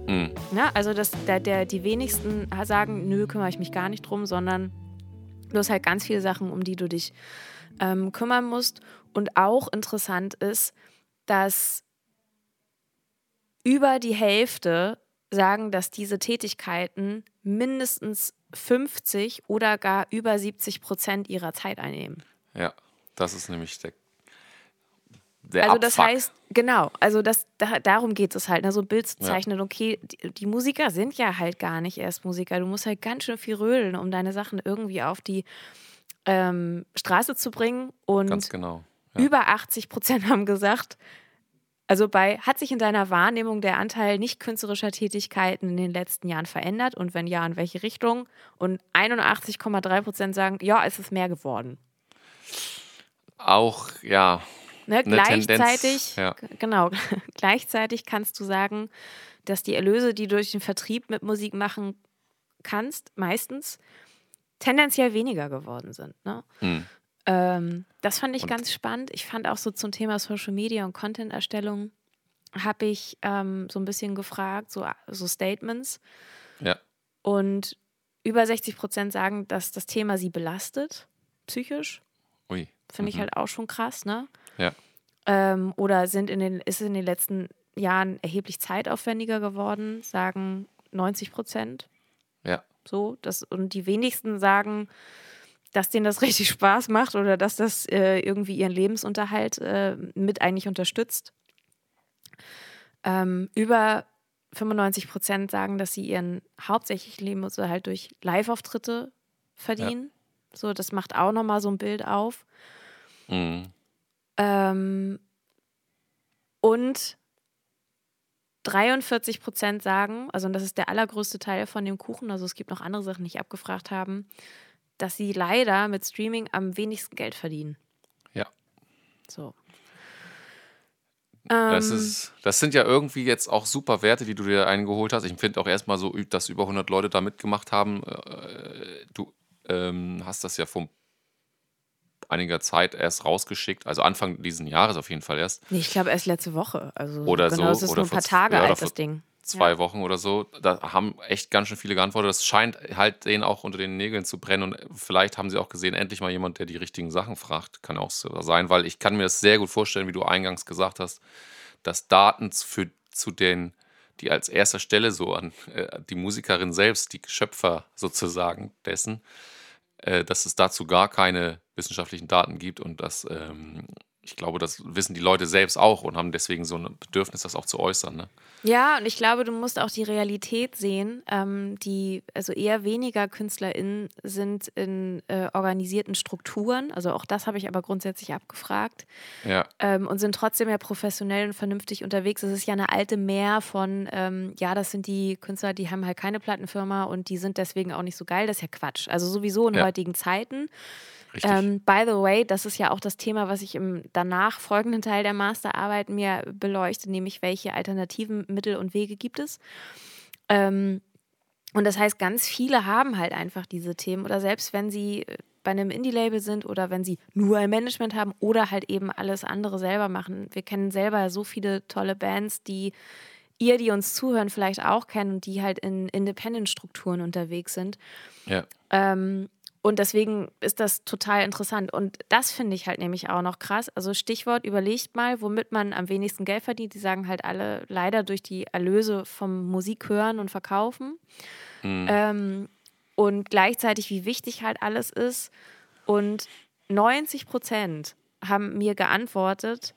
Speaker 2: Mhm.
Speaker 1: Ja, also dass der, der, die wenigsten sagen, nö, kümmere ich mich gar nicht drum, sondern du hast halt ganz viele Sachen, um die du dich ähm, kümmern musst. Und auch interessant ist, dass über die Hälfte sagen, dass diese Tätigkeiten mindestens 50 oder gar über 70 Prozent ihrer Zeit einnehmen.
Speaker 2: Ja, das ist nämlich der, der
Speaker 1: Also das
Speaker 2: Abfuck.
Speaker 1: heißt, genau, also das, da, darum geht es halt, so ein Bild zu
Speaker 2: Ja.
Speaker 1: zeichnen. Okay, die, die Musiker sind ja halt gar nicht erst Musiker. Du musst halt ganz schön viel rödeln, um deine Sachen irgendwie auf die ähm, Straße zu bringen. Und
Speaker 2: Ganz genau. Ja.
Speaker 1: über 80 Prozent haben gesagt, also bei, hat sich in deiner Wahrnehmung der Anteil nicht künstlerischer Tätigkeiten in den letzten Jahren verändert und wenn ja, in welche Richtung? Und 81,3 Prozent sagen, ja, es ist mehr geworden.
Speaker 2: Auch, ja,
Speaker 1: Ne,
Speaker 2: Eine
Speaker 1: gleichzeitig,
Speaker 2: Tendenz, ja.
Speaker 1: genau, gleichzeitig kannst du sagen, dass die Erlöse, die du durch den Vertrieb mit Musik machen kannst, meistens tendenziell weniger geworden sind. Ne?
Speaker 2: hm.
Speaker 1: Ähm, das fand ich
Speaker 2: Und-
Speaker 1: ganz spannend. Ich fand auch so zum Thema Social Media und Content-Erstellung habe ich ähm, so ein bisschen gefragt, so, so Statements.
Speaker 2: ja,
Speaker 1: Und über 60 Prozent sagen, dass das Thema sie belastet, psychisch.
Speaker 2: ui.
Speaker 1: Finde ich
Speaker 2: Mhm.
Speaker 1: halt auch schon krass, ne?
Speaker 2: Ja.
Speaker 1: Ähm, oder sind in den, ist in den letzten Jahren erheblich zeitaufwendiger geworden, sagen 90 Prozent.
Speaker 2: Ja.
Speaker 1: So, das, und die wenigsten sagen, dass denen das richtig Spaß macht oder dass das äh, irgendwie ihren Lebensunterhalt äh, mit eigentlich unterstützt. Ähm, über 95 Prozent sagen, dass sie ihren hauptsächlichen Lebensunterhalt durch Live-Auftritte verdienen. So, das macht auch nochmal so ein Bild auf.
Speaker 2: Mhm.
Speaker 1: Ähm, und 43 Prozent sagen, also und das ist der allergrößte Teil von dem Kuchen, also es gibt noch andere Sachen, die ich abgefragt haben, dass sie leider mit Streaming am wenigsten Geld verdienen.
Speaker 2: Ja.
Speaker 1: So.
Speaker 2: Das,
Speaker 1: Ähm,
Speaker 2: ist, das sind ja irgendwie jetzt auch super Werte, die du dir eingeholt hast. Ich finde auch erstmal so, dass über 100 Leute da mitgemacht haben. Äh, Du ähm, hast das ja vor einiger Zeit erst rausgeschickt, also Anfang diesen Jahres auf jeden Fall erst.
Speaker 1: nee, ich glaube erst letzte Woche. Also
Speaker 2: Oder
Speaker 1: genau,
Speaker 2: so,
Speaker 1: es ist
Speaker 2: oder
Speaker 1: nur ein paar Tage
Speaker 2: ja,
Speaker 1: alt, das Ding.
Speaker 2: Zwei Wochen oder so. Da haben echt ganz schön viele geantwortet. Das scheint halt denen auch unter den Nägeln zu brennen. Und vielleicht haben sie auch gesehen, endlich mal jemand, der die richtigen Sachen fragt. Kann auch so sein, weil ich kann mir das sehr gut vorstellen, wie du eingangs gesagt hast, dass Daten für, zu den, die als erster Stelle so an äh, die Musikerin selbst, die Schöpfer sozusagen dessen, äh, dass es dazu gar keine wissenschaftlichen Daten gibt und dass ähm, ich glaube, das wissen die Leute selbst auch und haben deswegen so ein Bedürfnis, das auch zu äußern. Ne?
Speaker 1: Ja, und ich glaube, du musst auch die Realität sehen, ähm, die, also eher weniger KünstlerInnen sind in äh, organisierten Strukturen. Also auch das habe ich aber grundsätzlich abgefragt.
Speaker 2: Ja,
Speaker 1: ähm, und sind trotzdem ja professionell und vernünftig unterwegs. Es ist ja eine alte Mehr von, ähm, ja, das sind die Künstler, die haben halt keine Plattenfirma und die sind deswegen auch nicht so geil. Das ist ja Quatsch. Also sowieso in
Speaker 2: Ja.
Speaker 1: heutigen Zeiten.
Speaker 2: Richtig.
Speaker 1: Ähm, by the way, das ist ja auch das Thema, was ich im danach folgenden Teil der Masterarbeit mir beleuchte, nämlich welche alternativen Mittel und Wege gibt es. Ähm, und das heißt, ganz viele haben halt einfach diese Themen oder selbst wenn sie äh, bei einem Indie-Label sind oder wenn sie nur ein Management haben oder halt eben alles andere selber machen. Wir kennen selber so viele tolle Bands, die ihr, die uns zuhören, vielleicht auch kennen und die halt in Independent-Strukturen unterwegs sind.
Speaker 2: ja.
Speaker 1: Ähm, und deswegen ist das total interessant. Und das finde ich halt nämlich auch noch krass. Also Stichwort, überlegt mal, womit man am wenigsten Geld verdient. Die sagen halt alle leider durch die Erlöse vom Musik hören und verkaufen.
Speaker 2: Mhm.
Speaker 1: Ähm, und gleichzeitig, wie wichtig halt alles ist. Und 90 Prozent haben mir geantwortet,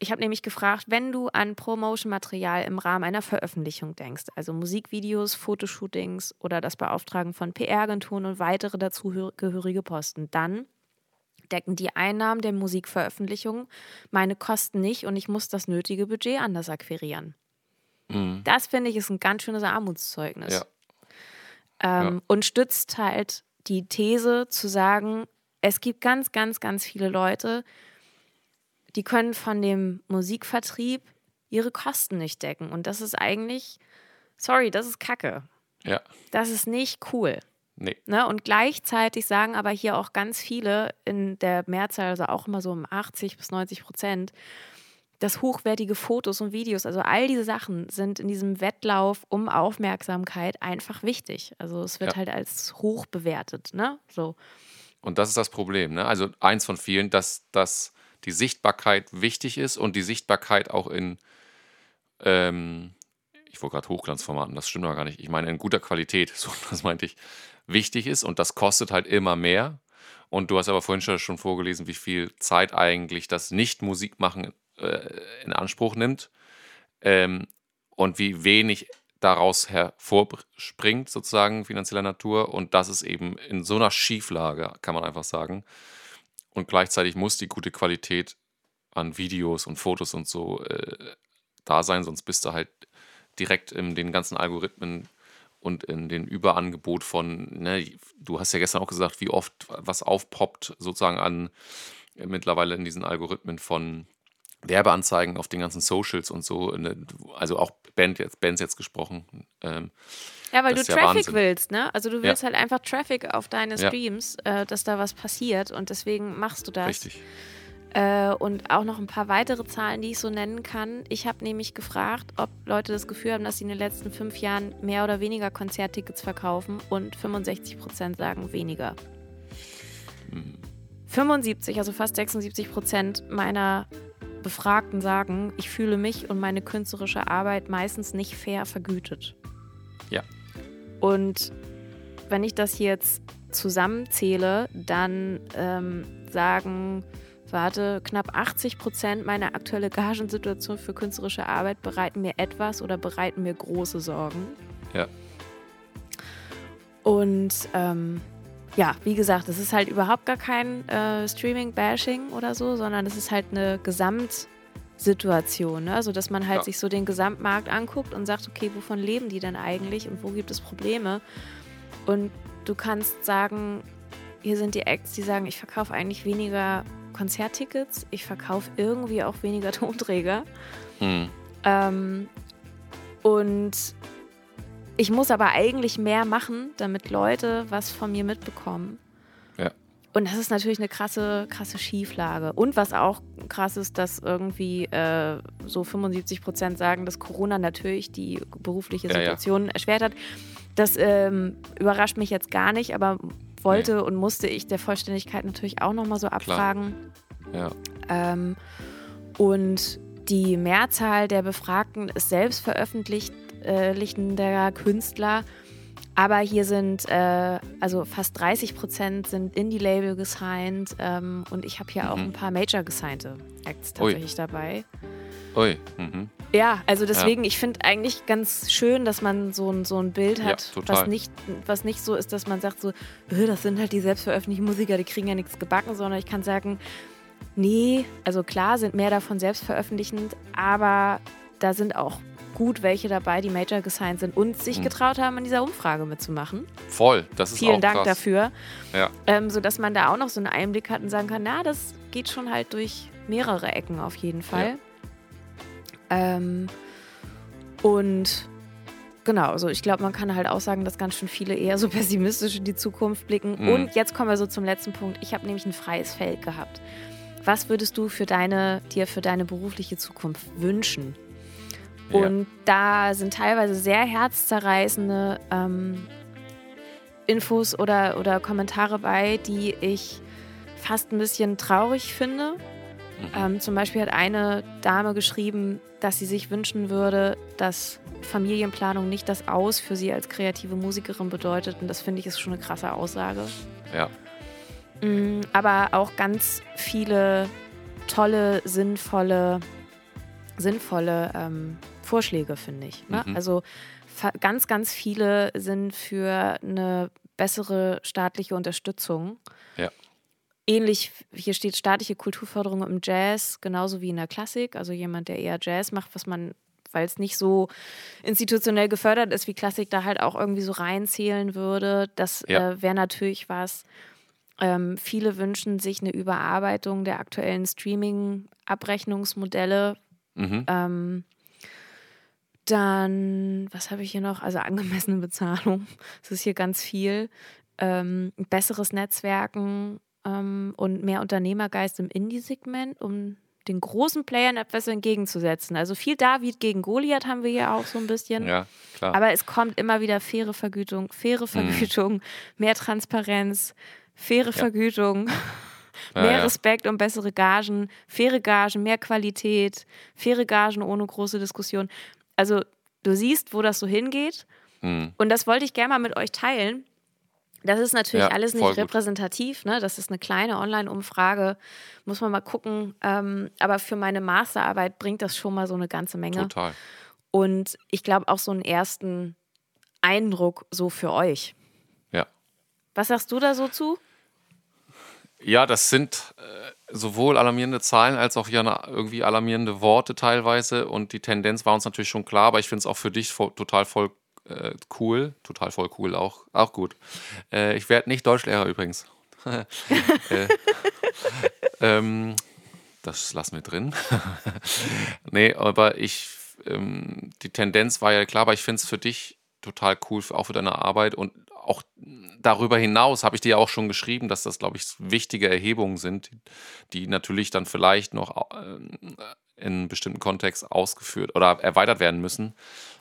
Speaker 1: ich habe nämlich gefragt, wenn du an Promotion-Material im Rahmen einer Veröffentlichung denkst, also Musikvideos, Fotoshootings oder das Beauftragen von PR-Agenturen und weitere dazugehörige Posten, dann decken die Einnahmen der Musikveröffentlichung meine Kosten nicht und ich muss das nötige Budget anders akquirieren. Mhm. Das finde ich ist ein ganz schönes Armutszeugnis. Ja. Ähm, ja. Und stützt halt die These zu sagen, es gibt ganz, ganz, ganz viele Leute, die können von dem Musikvertrieb ihre Kosten nicht decken. Und das ist eigentlich, sorry, das ist Kacke.
Speaker 2: Ja.
Speaker 1: Das ist nicht cool.
Speaker 2: Nee.
Speaker 1: Ne? Und gleichzeitig sagen aber hier auch ganz viele in der Mehrzahl, also auch immer so um 80 bis 90 Prozent, dass hochwertige Fotos und Videos, also all diese Sachen sind in diesem Wettlauf um Aufmerksamkeit einfach wichtig. Also es wird ja. halt als hoch bewertet, ne? So.
Speaker 2: Und das ist das Problem, ne? Also eins von vielen, dass, dass die Sichtbarkeit wichtig ist und die Sichtbarkeit auch in, ähm, ich wollte gerade Hochglanzformaten, das stimmt aber gar nicht. Ich meine in guter Qualität, so, das meinte ich, wichtig ist und das kostet halt immer mehr. Und du hast aber vorhin schon vorgelesen, wie viel Zeit eigentlich das Nicht-Musik machen äh, in Anspruch nimmt ähm, und wie wenig daraus hervorspringt, sozusagen finanzieller Natur. Und das ist eben in so einer Schieflage, kann man einfach sagen. Und gleichzeitig muss die gute Qualität an Videos und Fotos und so äh, da sein, sonst bist du halt direkt in den ganzen Algorithmen und in den Überangebot von, ne, du hast ja gestern auch gesagt, wie oft was aufpoppt, sozusagen an äh, mittlerweile in diesen Algorithmen von Werbeanzeigen auf den ganzen Socials und so, ne, also auch Band jetzt, Bands jetzt gesprochen. Ähm,
Speaker 1: ja, weil du ja Traffic Wahnsinn. willst, ne? Also du willst ja. halt einfach Traffic auf deine Streams, ja. äh, dass da was passiert und deswegen machst du das.
Speaker 2: Richtig.
Speaker 1: Äh, und auch noch ein paar weitere Zahlen, die ich so nennen kann. Ich habe nämlich gefragt, ob Leute das Gefühl haben, dass sie in den letzten fünf Jahren mehr oder weniger Konzerttickets verkaufen und 65 Prozent sagen weniger. Hm. 75, also fast 76 Prozent meiner Befragten sagen, ich fühle mich und meine künstlerische Arbeit meistens nicht fair vergütet.
Speaker 2: Ja.
Speaker 1: Und wenn ich das jetzt zusammenzähle, dann ähm, sagen, warte, knapp 80 Prozent meiner aktuellen Gagensituation für künstlerische Arbeit bereiten mir etwas oder bereiten mir große Sorgen.
Speaker 2: Ja.
Speaker 1: Und ähm, ja, wie gesagt, es ist halt überhaupt gar kein äh, Streaming-Bashing oder so, sondern es ist halt eine Gesamtsituation. Ne? Also, dass man halt ja. sich so den Gesamtmarkt anguckt und sagt, okay, wovon leben die denn eigentlich und wo gibt es Probleme? Und du kannst sagen, hier sind die Acts, die sagen, ich verkaufe eigentlich weniger Konzerttickets, ich verkaufe irgendwie auch weniger Tonträger. Mhm. Ähm, und ich muss aber eigentlich mehr machen, damit Leute was von mir mitbekommen.
Speaker 2: Ja.
Speaker 1: Und das ist natürlich eine krasse, krasse Schieflage. Und was auch krass ist, dass irgendwie äh, so 75 Prozent sagen, dass Corona natürlich die berufliche Situation ja, ja. erschwert hat. Das ähm, überrascht mich jetzt gar nicht, aber wollte nee. und musste ich der Vollständigkeit natürlich auch nochmal so abfragen.
Speaker 2: Ja.
Speaker 1: Ähm, und die Mehrzahl der Befragten ist selbst veröffentlicht veröffentlichender Künstler. Aber hier sind äh, also fast 30 Prozent sind Indie-Label gesigned ähm, und ich habe hier mhm. auch ein paar Major gesignte Acts tatsächlich
Speaker 2: Ui.
Speaker 1: dabei.
Speaker 2: Ui. Mhm.
Speaker 1: Ja, also deswegen, ja. ich finde eigentlich ganz schön, dass man so ein, so ein Bild hat, ja, was, nicht, was nicht so ist, dass man sagt so, das sind halt die selbstveröffentlichten Musiker, die kriegen ja nichts gebacken, sondern ich kann sagen, nee, also klar sind mehr davon selbstveröffentlichend, aber da sind auch gut welche dabei, die Major gesigned sind und sich mhm. getraut haben, in dieser Umfrage mitzumachen.
Speaker 2: Voll, das ist
Speaker 1: Vielen
Speaker 2: auch
Speaker 1: Dank
Speaker 2: krass.
Speaker 1: dafür.
Speaker 2: Ja.
Speaker 1: Ähm, sodass man da auch noch so einen Einblick hat und sagen kann, na, das geht schon halt durch mehrere Ecken auf jeden Fall. Ja. Ähm, und genau, also ich glaube, man kann halt auch sagen, dass ganz schön viele eher so pessimistisch in die Zukunft blicken. Mhm. Und jetzt kommen wir so zum letzten Punkt. Ich habe nämlich ein freies Feld gehabt. Was würdest du für deine, dir für deine berufliche Zukunft wünschen? Und da sind teilweise sehr herzzerreißende ähm, Infos oder, oder Kommentare bei, die ich fast ein bisschen traurig finde. Mhm. Ähm, zum Beispiel hat eine Dame geschrieben, dass sie sich wünschen würde, dass Familienplanung nicht das Aus für sie als kreative Musikerin bedeutet. Und das finde ich ist schon eine krasse Aussage.
Speaker 2: Ja.
Speaker 1: Mhm, aber auch ganz viele tolle, sinnvolle, sinnvolle ähm, Vorschläge, finde ich. Ne? Mhm. Also ganz, ganz viele sind für eine bessere staatliche Unterstützung.
Speaker 2: Ja.
Speaker 1: ähnlich, hier steht staatliche Kulturförderung im Jazz, genauso wie in der Klassik. Also jemand, der eher Jazz macht, was man, weil es nicht so institutionell gefördert ist wie Klassik, da halt auch irgendwie so reinzählen würde. Das
Speaker 2: Ja.
Speaker 1: äh, wäre natürlich was. Ähm, viele wünschen sich eine Überarbeitung der aktuellen Streaming-Abrechnungsmodelle.
Speaker 2: Mhm.
Speaker 1: Ähm, dann, was habe ich hier noch? Also angemessene Bezahlung. Das ist hier ganz viel. Ähm, besseres Netzwerken ähm, und mehr Unternehmergeist im Indie-Segment, um den großen Playern etwas entgegenzusetzen. Also viel David gegen Goliath haben wir hier auch so ein bisschen.
Speaker 2: Ja, klar.
Speaker 1: Aber es kommt immer wieder faire Vergütung, faire Vergütung, mehr Transparenz, faire Vergütung,
Speaker 2: Ja,
Speaker 1: mehr
Speaker 2: ja.
Speaker 1: Respekt und bessere Gagen, faire Gagen, mehr Qualität, faire Gagen ohne große Diskussion. Also du siehst, wo das so hingeht.
Speaker 2: Mhm.
Speaker 1: Und das wollte ich gerne mal mit euch teilen. Das ist natürlich
Speaker 2: Ja,
Speaker 1: alles nicht repräsentativ. Ne? Das ist eine kleine Online-Umfrage. Muss man mal gucken. Ähm, aber für meine Masterarbeit bringt das schon mal so eine ganze Menge.
Speaker 2: Total.
Speaker 1: Und ich glaube auch so einen ersten Eindruck so für euch.
Speaker 2: Ja.
Speaker 1: Was sagst du da so zu?
Speaker 2: Ja, das sind äh, sowohl alarmierende Zahlen als auch ja irgendwie alarmierende Worte teilweise. Und die Tendenz war uns natürlich schon klar, aber ich finde es auch für dich voll, total voll äh, cool. Total voll cool auch. Auch gut. Äh, ich werde nicht Deutschlehrer übrigens. äh, ähm, das lassen wir drin. nee, aber ich, ähm, die Tendenz war ja klar, aber ich finde es für dich total cool, auch für deine Arbeit und auch darüber hinaus habe ich dir ja auch schon geschrieben, dass das, glaube ich, wichtige Erhebungen sind, die natürlich dann vielleicht noch ähm, in bestimmten Kontext ausgeführt oder erweitert werden müssen.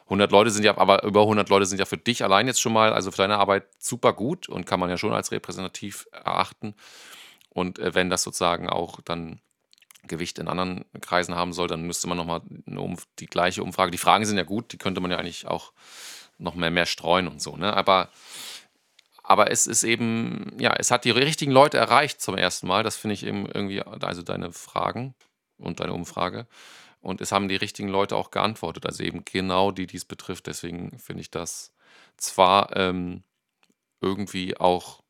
Speaker 2: 100 Leute sind ja, aber über 100 Leute sind ja für dich allein jetzt schon mal, also für deine Arbeit super gut und kann man ja schon als repräsentativ erachten. Und äh, wenn das sozusagen auch dann Gewicht in anderen Kreisen haben soll, dann müsste man nochmal die gleiche Umfrage. Die Fragen sind ja gut, die könnte man ja eigentlich auch noch mehr, mehr streuen und so, ne? Aber, aber es ist eben, ja, es hat die richtigen Leute erreicht zum ersten Mal. Das finde ich eben irgendwie, also deine Fragen und deine Umfrage. Und es haben die richtigen Leute auch geantwortet, also eben genau die, die es betrifft. Deswegen finde ich das zwar ähm, irgendwie auch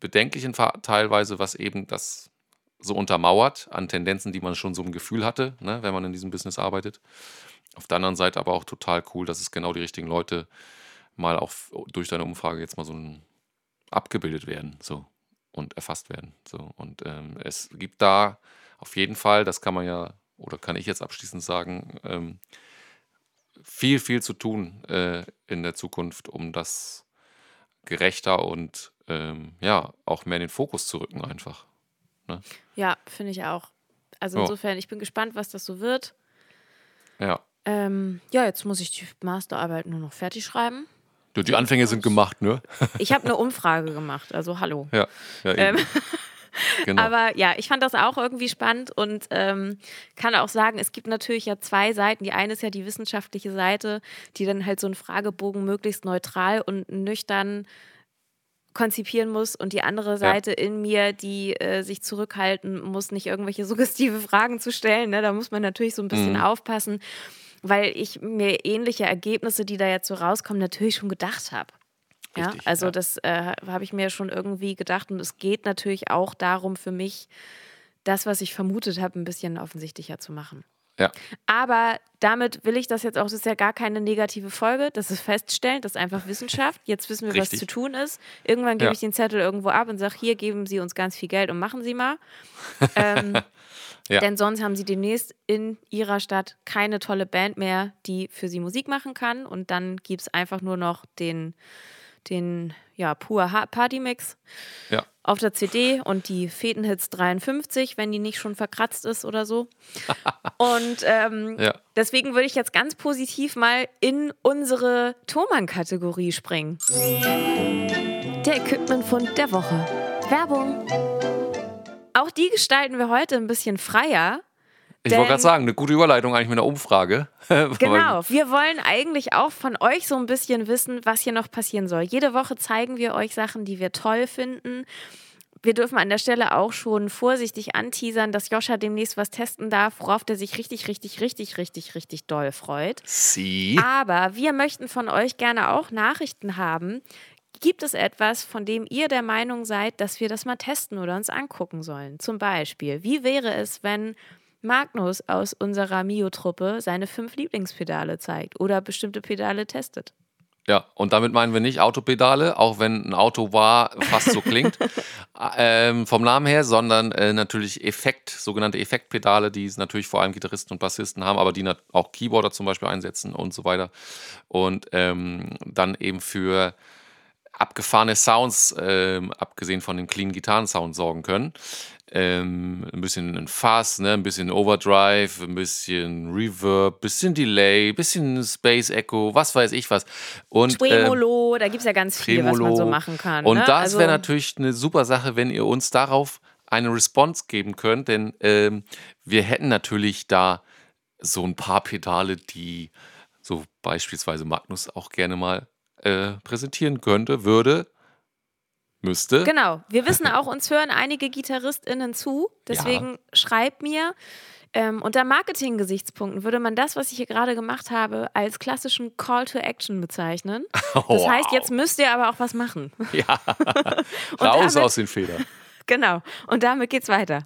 Speaker 2: bedenklich teilweise, was eben das so untermauert an Tendenzen, die man schon so im Gefühl hatte, ne, wenn man in diesem Business arbeitet. Auf der anderen Seite aber auch total cool, dass es genau die richtigen Leute mal auch durch deine Umfrage jetzt mal so ein, abgebildet werden so und erfasst werden. So. Und ähm, es gibt da auf jeden Fall, das kann man ja, oder kann ich jetzt abschließend sagen, ähm, viel, viel zu tun äh, in der Zukunft, um das gerechter und ähm, ja, auch mehr in den Fokus zu rücken einfach.
Speaker 1: Ja, finde ich auch. Also insofern, ich bin gespannt, was das so wird.
Speaker 2: Ja.
Speaker 1: Ähm, ja, jetzt muss ich die Masterarbeit nur noch fertig schreiben.
Speaker 2: Die- Die Anfänge sind gemacht, ne?
Speaker 1: Ich habe eine Umfrage gemacht, also hallo.
Speaker 2: Ja, ja eben.
Speaker 1: Ähm,
Speaker 2: genau.
Speaker 1: Aber ja, ich fand das auch irgendwie spannend und ähm, kann auch sagen, es gibt natürlich ja zwei Seiten. Die eine ist ja die wissenschaftliche Seite, die dann halt so einen Fragebogen möglichst neutral und nüchtern konzipieren muss und die andere Seite in mir, die äh, sich zurückhalten muss, nicht irgendwelche suggestive Fragen zu stellen. Ne? Da muss man natürlich so ein bisschen
Speaker 2: Mhm.
Speaker 1: aufpassen, weil ich mir ähnliche Ergebnisse, die da jetzt so rauskommen, natürlich schon gedacht habe. Ja,
Speaker 2: Richtig,
Speaker 1: also
Speaker 2: ja.
Speaker 1: das äh, habe ich mir schon irgendwie gedacht und es geht natürlich auch darum für mich, das, was ich vermutet habe, ein bisschen offensichtlicher zu machen.
Speaker 2: Ja.
Speaker 1: Aber damit will ich das jetzt auch, das ist ja gar keine negative Folge, das ist feststellen, das ist einfach Wissenschaft. Jetzt wissen wir, was
Speaker 2: Richtig.
Speaker 1: zu tun ist. Irgendwann gebe
Speaker 2: Ja.
Speaker 1: ich den Zettel irgendwo ab und sage, hier geben Sie uns ganz viel Geld und machen Sie mal. ähm,
Speaker 2: Ja.
Speaker 1: Denn sonst haben Sie demnächst in Ihrer Stadt keine tolle Band mehr, die für Sie Musik machen kann. Und dann gibt es einfach nur noch den, den ja, pur Partymix
Speaker 2: ja.
Speaker 1: auf der CD und die Fetenhits 53, wenn die nicht schon verkratzt ist oder so. Und ähm,
Speaker 2: Ja.
Speaker 1: deswegen würde ich jetzt ganz positiv mal in unsere Thomann-Kategorie springen. Der Equipment-Fund der Woche. Werbung. Auch die gestalten wir heute ein bisschen freier.
Speaker 2: Ich wollte gerade sagen, eine gute Überleitung eigentlich mit einer Umfrage.
Speaker 1: Genau, wir wollen eigentlich auch von euch so ein bisschen wissen, was hier noch passieren soll. Jede Woche zeigen wir euch Sachen, die wir toll finden. Wir dürfen an der Stelle auch schon vorsichtig anteasern, dass Joscha demnächst was testen darf, worauf der sich richtig, richtig, richtig, richtig, richtig doll freut.
Speaker 2: Sie.
Speaker 1: Aber wir möchten von euch gerne auch Nachrichten haben. Gibt es etwas, von dem ihr der Meinung seid, dass wir das mal testen oder uns angucken sollen? Zum Beispiel, wie wäre es, wenn Magnus aus unserer Mio-Truppe seine fünf Lieblingspedale zeigt oder bestimmte Pedale testet?
Speaker 2: Ja, und damit meinen wir nicht Autopedale, auch wenn ein Auto war, fast so klingt, ähm, vom Namen her, sondern äh, natürlich Effekt, sogenannte Effektpedale, die natürlich vor allem Gitarristen und Bassisten haben, aber die auch Keyboarder zum Beispiel einsetzen und so weiter. Und ähm, dann eben für abgefahrene Sounds, ähm, abgesehen von dem clean Gitarrensound, sorgen können. Ähm, ein bisschen ein Fuzz, ne? ein bisschen Overdrive, ein bisschen Reverb, ein bisschen Delay, ein bisschen Space Echo, was weiß ich was.
Speaker 1: Und, Tremolo, ähm, da gibt es ja ganz viel, Tremolo. was man so machen kann.
Speaker 2: Und
Speaker 1: ne?
Speaker 2: das also, wäre natürlich eine super Sache, wenn ihr uns darauf eine Response geben könnt, denn ähm, wir hätten natürlich da so ein paar Pedale, die so beispielsweise Magnus auch gerne mal äh, präsentieren könnte, würde müsste.
Speaker 1: Genau. Wir wissen auch, uns hören einige GitarristInnen zu. Deswegen ja. schreibt mir. Ähm, unter Marketing-Gesichtspunkten würde man das, was ich hier gerade gemacht habe, als klassischen Call to Action bezeichnen. Das wow. heißt, jetzt müsst ihr aber auch was machen.
Speaker 2: Ja. Raus damit, aus den Federn.
Speaker 1: Genau. Und damit geht's weiter.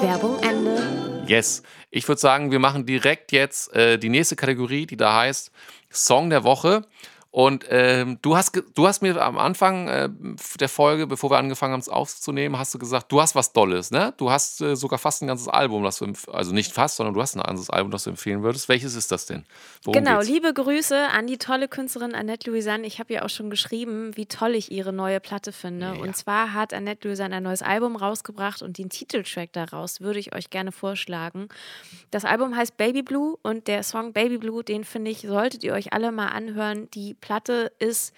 Speaker 1: Werbung Ende.
Speaker 2: Yes. Ich würde sagen, wir machen direkt jetzt äh, die nächste Kategorie, die da heißt Song der Woche. Und ähm, du, hast, du hast mir am Anfang äh, der Folge, bevor wir angefangen haben, es aufzunehmen, hast du gesagt, du hast was Dolles, ne? Du hast äh, sogar fast ein ganzes Album, das du, also nicht fast, sondern du hast ein ganzes Album, das du empfehlen würdest. Welches ist das denn?
Speaker 1: Worum genau, geht's? liebe Grüße an die tolle Künstlerin Annette Louisanne. Ich habe ja auch schon geschrieben, wie toll ich ihre neue Platte finde. Ja. Und zwar hat Annette Louisanne ein neues Album rausgebracht und den Titeltrack daraus würde ich euch gerne vorschlagen. Das Album heißt Baby Blue und der Song Baby Blue, den finde ich, solltet ihr euch alle mal anhören. Die Platte ist,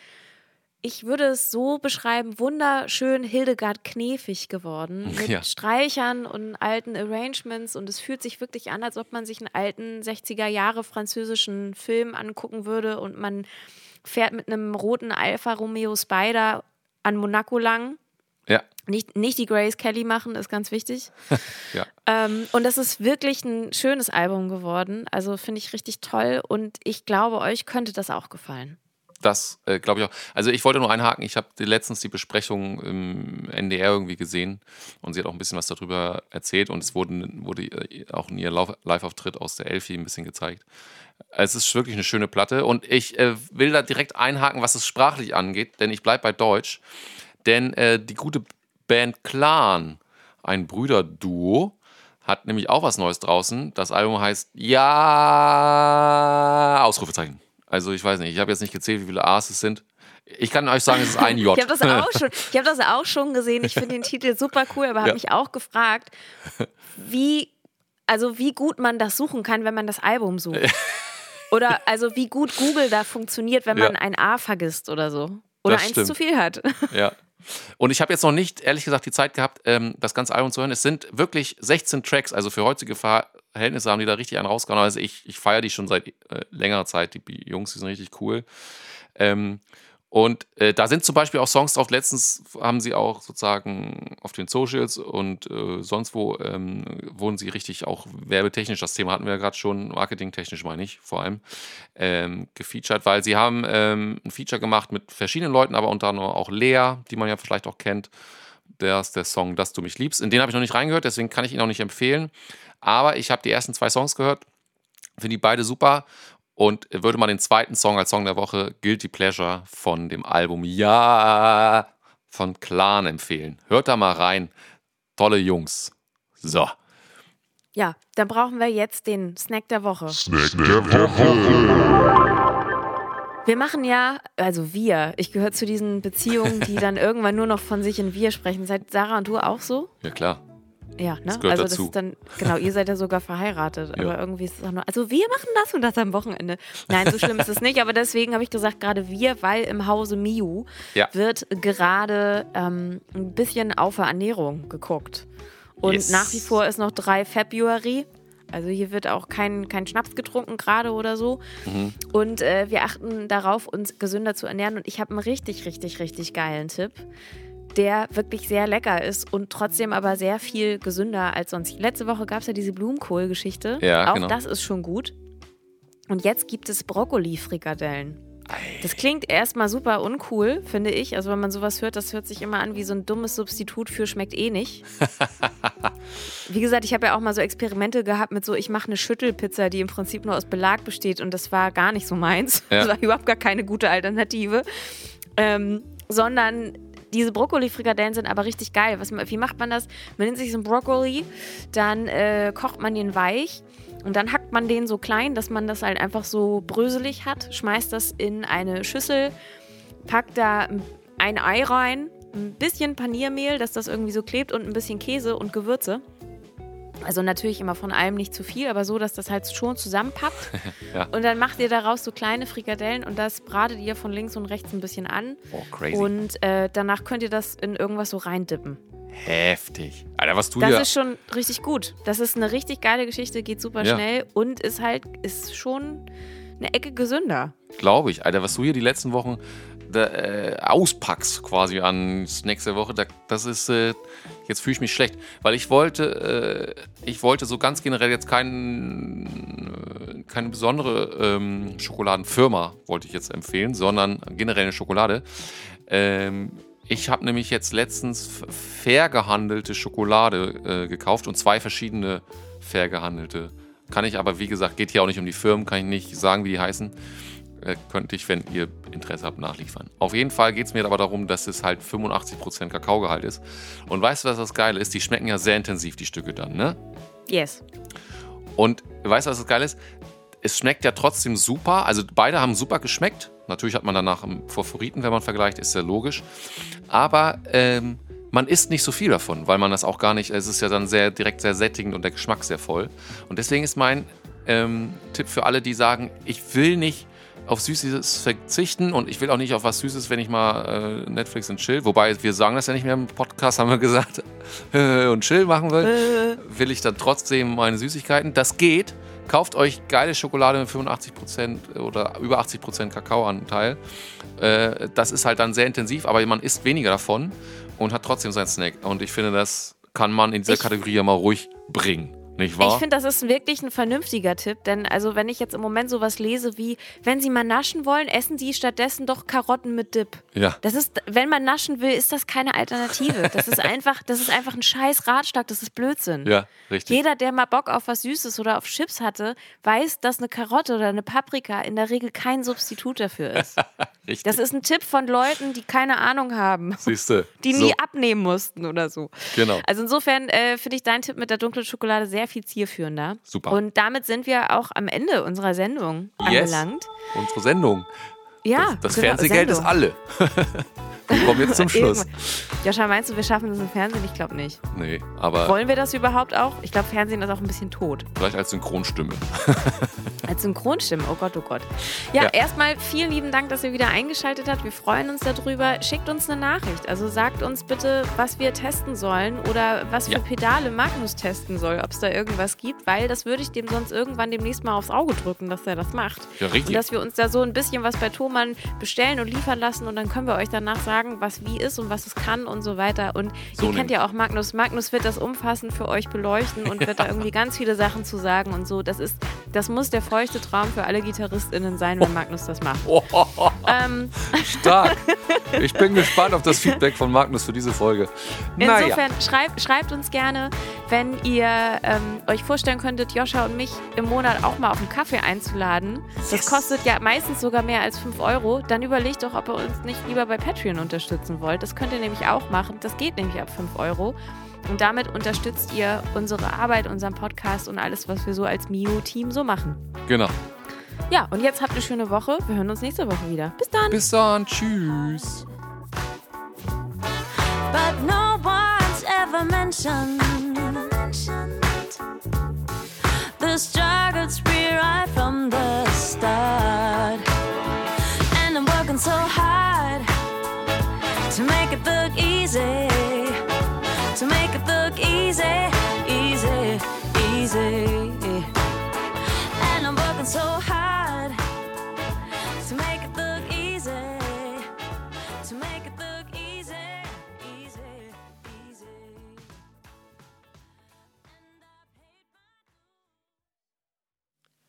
Speaker 1: ich würde es so beschreiben, wunderschön Hildegard Knefig geworden. Mit ja. Streichern und alten Arrangements. Und es fühlt sich wirklich an, als ob man sich einen alten 60er Jahre französischen Film angucken würde und man fährt mit einem roten Alfa Romeo Spider an Monaco lang.
Speaker 2: Ja.
Speaker 1: Nicht, nicht die Grace Kelly machen, ist ganz wichtig. ja. Ähm, und das ist wirklich ein schönes Album geworden. Also finde ich richtig toll und ich glaube, euch könnte das auch gefallen.
Speaker 2: Das äh, glaube ich auch. Also ich wollte nur einhaken, ich habe letztens die Besprechung im NDR irgendwie gesehen und sie hat auch ein bisschen was darüber erzählt und es wurde, wurde auch in ihr Live-Auftritt aus der Elfie ein bisschen gezeigt. Es ist wirklich eine schöne Platte und ich äh, will da direkt einhaken, was es sprachlich angeht, denn ich bleibe bei Deutsch. Denn äh, die gute Band Clan, ein Brüderduo, hat nämlich auch was Neues draußen. Das Album heißt Ja, Ausrufezeichen. Also ich weiß nicht, ich habe jetzt nicht gezählt, wie viele A's es sind. Ich kann euch sagen, es ist ein J.
Speaker 1: ich habe das, auch schon, hab das auch schon gesehen. Ich finde den Titel super cool, aber habe ja. mich auch gefragt, wie, also wie gut man das suchen kann, wenn man das Album sucht. Oder also wie gut Google da funktioniert, wenn man ja. ein A vergisst oder so. Oder das eins stimmt. zu viel hat.
Speaker 2: Ja. Und ich habe jetzt noch nicht, ehrlich gesagt, die Zeit gehabt, ähm, das ganze Album zu hören. Es sind wirklich 16 Tracks, also für heutige Verhältnisse haben die da richtig einen rausgehauen. Also ich, ich feiere die schon seit äh, längerer Zeit. Die Jungs, die sind richtig cool. Ähm, und äh, da sind zum Beispiel auch Songs drauf. Letztens haben sie auch sozusagen auf den Socials und äh, sonst wo ähm, wurden sie richtig auch werbetechnisch, das Thema hatten wir ja gerade schon, marketingtechnisch meine ich vor allem, ähm, gefeatured, weil sie haben ähm, ein Feature gemacht mit verschiedenen Leuten, aber unter anderem auch Lea, die man ja vielleicht auch kennt. Der ist der Song, Dass du mich liebst. In den habe ich noch nicht reingehört, deswegen kann ich ihn auch nicht empfehlen. Aber ich habe die ersten zwei Songs gehört, finde die beide super und würde mal den zweiten Song als Song der Woche, Guilty Pleasure, von dem Album Ja von Clan empfehlen. Hört da mal rein. Tolle Jungs. So.
Speaker 1: Ja, dann brauchen wir jetzt den Snack der Woche. Snack der Woche. Wir machen ja, also wir, ich gehöre zu diesen Beziehungen, die dann irgendwann nur noch von sich in wir sprechen. Seid Sarah und du auch so?
Speaker 2: Ja, klar.
Speaker 1: Ja, ne? Das also das dazu. ist dann, genau, ihr seid ja sogar verheiratet, ja. aber irgendwie ist es auch nur, also wir machen das und das am Wochenende. Nein, so schlimm ist es nicht, aber deswegen habe ich gesagt, gerade wir, weil im Hause Miu ja. wird gerade ähm, ein bisschen auf der Ernährung geguckt. Und yes. nach wie vor ist noch 3 February. Also hier wird auch kein, kein Schnaps getrunken gerade oder so. Mhm. Und äh, wir achten darauf, uns gesünder zu ernähren. Und ich habe einen richtig, richtig, richtig geilen Tipp der wirklich sehr lecker ist und trotzdem aber sehr viel gesünder als sonst. Letzte Woche gab es ja diese Blumenkohl-Geschichte. Ja, Auch genau. das ist schon gut. Und jetzt gibt es Brokkoli-Frikadellen. Das klingt erstmal super uncool, finde ich. Also wenn man sowas hört, das hört sich immer an wie so ein dummes Substitut für schmeckt eh nicht. wie gesagt, ich habe ja auch mal so Experimente gehabt mit so, ich mache eine Schüttelpizza, die im Prinzip nur aus Belag besteht und das war gar nicht so meins. Ja. Das war überhaupt gar keine gute Alternative. Ähm, sondern diese Brokkoli-Frikadellen sind aber richtig geil. Was, wie macht man das? Man nimmt sich so einen Brokkoli, dann äh, kocht man den weich und dann hackt man den so klein, dass man das halt einfach so bröselig hat, schmeißt das in eine Schüssel, packt da ein Ei rein, ein bisschen Paniermehl, dass das irgendwie so klebt und ein bisschen Käse und Gewürze. Also natürlich immer von allem nicht zu viel, aber so, dass das halt schon zusammenpappt. ja. Und dann macht ihr daraus so kleine Frikadellen und das bratet ihr von links und rechts ein bisschen an.
Speaker 2: Oh, crazy.
Speaker 1: Und äh, danach könnt ihr das in irgendwas so reindippen.
Speaker 2: Heftig. Alter, was du
Speaker 1: Das
Speaker 2: hier...
Speaker 1: ist schon richtig gut. Das ist eine richtig geile Geschichte, geht super ja. schnell und ist halt, ist schon eine Ecke gesünder.
Speaker 2: Glaube ich. Alter, was du hier die letzten Wochen da, äh, auspackst quasi an der Woche, da, das ist, äh, jetzt fühle ich mich schlecht, weil ich wollte, äh, ich wollte so ganz generell jetzt kein, äh, keine besondere ähm, Schokoladenfirma, wollte ich jetzt empfehlen, sondern generell eine Schokolade. Ähm, ich habe nämlich jetzt letztens fair gehandelte Schokolade äh, gekauft und zwei verschiedene fair gehandelte. Kann ich aber, wie gesagt, geht hier auch nicht um die Firmen, kann ich nicht sagen, wie die heißen. Äh, könnte ich, wenn ihr Interesse habt, nachliefern. Auf jeden Fall geht es mir aber darum, dass es halt 85% Kakaogehalt ist. Und weißt du, was das Geile ist? Die schmecken ja sehr intensiv, die Stücke dann, ne?
Speaker 1: Yes.
Speaker 2: Und weißt du, was das Geile ist? Es schmeckt ja trotzdem super. Also beide haben super geschmeckt. Natürlich hat man danach einen Favoriten, wenn man vergleicht, ist ja logisch. Aber ähm, man isst nicht so viel davon, weil man das auch gar nicht, es ist ja dann sehr direkt sehr sättigend und der Geschmack sehr voll. Und deswegen ist mein ähm, Tipp für alle, die sagen, ich will nicht auf Süßes verzichten und ich will auch nicht auf was Süßes, wenn ich mal äh, Netflix und Chill, wobei wir sagen das ja nicht mehr im Podcast, haben wir gesagt, und Chill machen will, will ich dann trotzdem meine Süßigkeiten. Das geht, Kauft euch geile Schokolade mit 85% oder über 80% Kakaoanteil. Äh, das ist halt dann sehr intensiv, aber man isst weniger davon und hat trotzdem seinen Snack. Und ich finde, das kann man in dieser ich Kategorie ja mal ruhig bringen. Nicht wahr?
Speaker 1: Ich finde, das ist wirklich ein vernünftiger Tipp, denn also wenn ich jetzt im Moment sowas lese wie, wenn Sie mal naschen wollen, essen Sie stattdessen doch Karotten mit Dip.
Speaker 2: Ja.
Speaker 1: Das ist, wenn man naschen will, ist das keine Alternative. Das ist einfach, das ist einfach ein scheiß Ratschlag, das ist Blödsinn.
Speaker 2: Ja, richtig.
Speaker 1: Jeder, der mal Bock auf was Süßes oder auf Chips hatte, weiß, dass eine Karotte oder eine Paprika in der Regel kein Substitut dafür ist. richtig. Das ist ein Tipp von Leuten, die keine Ahnung haben.
Speaker 2: Siehste.
Speaker 1: Die nie abnehmen mussten oder so.
Speaker 2: Genau.
Speaker 1: Also insofern äh, finde ich deinen Tipp mit der dunklen Schokolade sehr viel zielführender.
Speaker 2: Super.
Speaker 1: Und damit sind wir auch am Ende unserer Sendung yes. angelangt.
Speaker 2: Unsere Sendung.
Speaker 1: Ja.
Speaker 2: Das, das genau, Fernsehgeld Sendung. ist alle. Wir kommen jetzt zum Schluss.
Speaker 1: Joscha, meinst du, wir schaffen das im Fernsehen? Ich glaube nicht.
Speaker 2: Nee, aber.
Speaker 1: Wollen wir das überhaupt auch? Ich glaube, Fernsehen ist auch ein bisschen tot.
Speaker 2: Vielleicht als Synchronstimme.
Speaker 1: als Synchronstimme, oh Gott, oh Gott. Ja, ja, erstmal vielen lieben Dank, dass ihr wieder eingeschaltet habt. Wir freuen uns darüber. Schickt uns eine Nachricht. Also sagt uns bitte, was wir testen sollen oder was für ja. Pedale Magnus testen soll, ob es da irgendwas gibt, weil das würde ich dem sonst irgendwann demnächst mal aufs Auge drücken, dass er das macht.
Speaker 2: Ja, richtig.
Speaker 1: Und dass wir uns da so ein bisschen was bei Thomann bestellen und liefern lassen und dann können wir euch danach sagen, sagen, was wie ist und was es kann und so weiter. Und so ihr kennt ja auch Magnus. Magnus wird das umfassend für euch beleuchten und wird da irgendwie ganz viele Sachen zu sagen und so. Das ist, das muss der feuchte Traum für alle GitarristInnen sein, wenn Magnus das macht. Oh,
Speaker 2: ähm. Stark. Ich bin gespannt auf das Feedback von Magnus für diese Folge.
Speaker 1: Naja. Insofern schreibt, schreibt uns gerne, wenn ihr ähm, euch vorstellen könntet, Joscha und mich im Monat auch mal auf einen Kaffee einzuladen. Yes. Das kostet ja meistens sogar mehr als 5 Euro. Dann überlegt doch, ob ihr uns nicht lieber bei Patreon unterstützen wollt. Das könnt ihr nämlich auch machen. Das geht nämlich ab 5 Euro. Und damit unterstützt ihr unsere Arbeit, unseren Podcast und alles, was wir so als Mio-Team so machen.
Speaker 2: Genau.
Speaker 1: Ja, und jetzt habt eine schöne Woche. Wir hören uns nächste Woche wieder. Bis dann.
Speaker 2: Bis dann. Tschüss.
Speaker 3: But no one's ever mentioned the struggles we right from the start. And I'm working so hard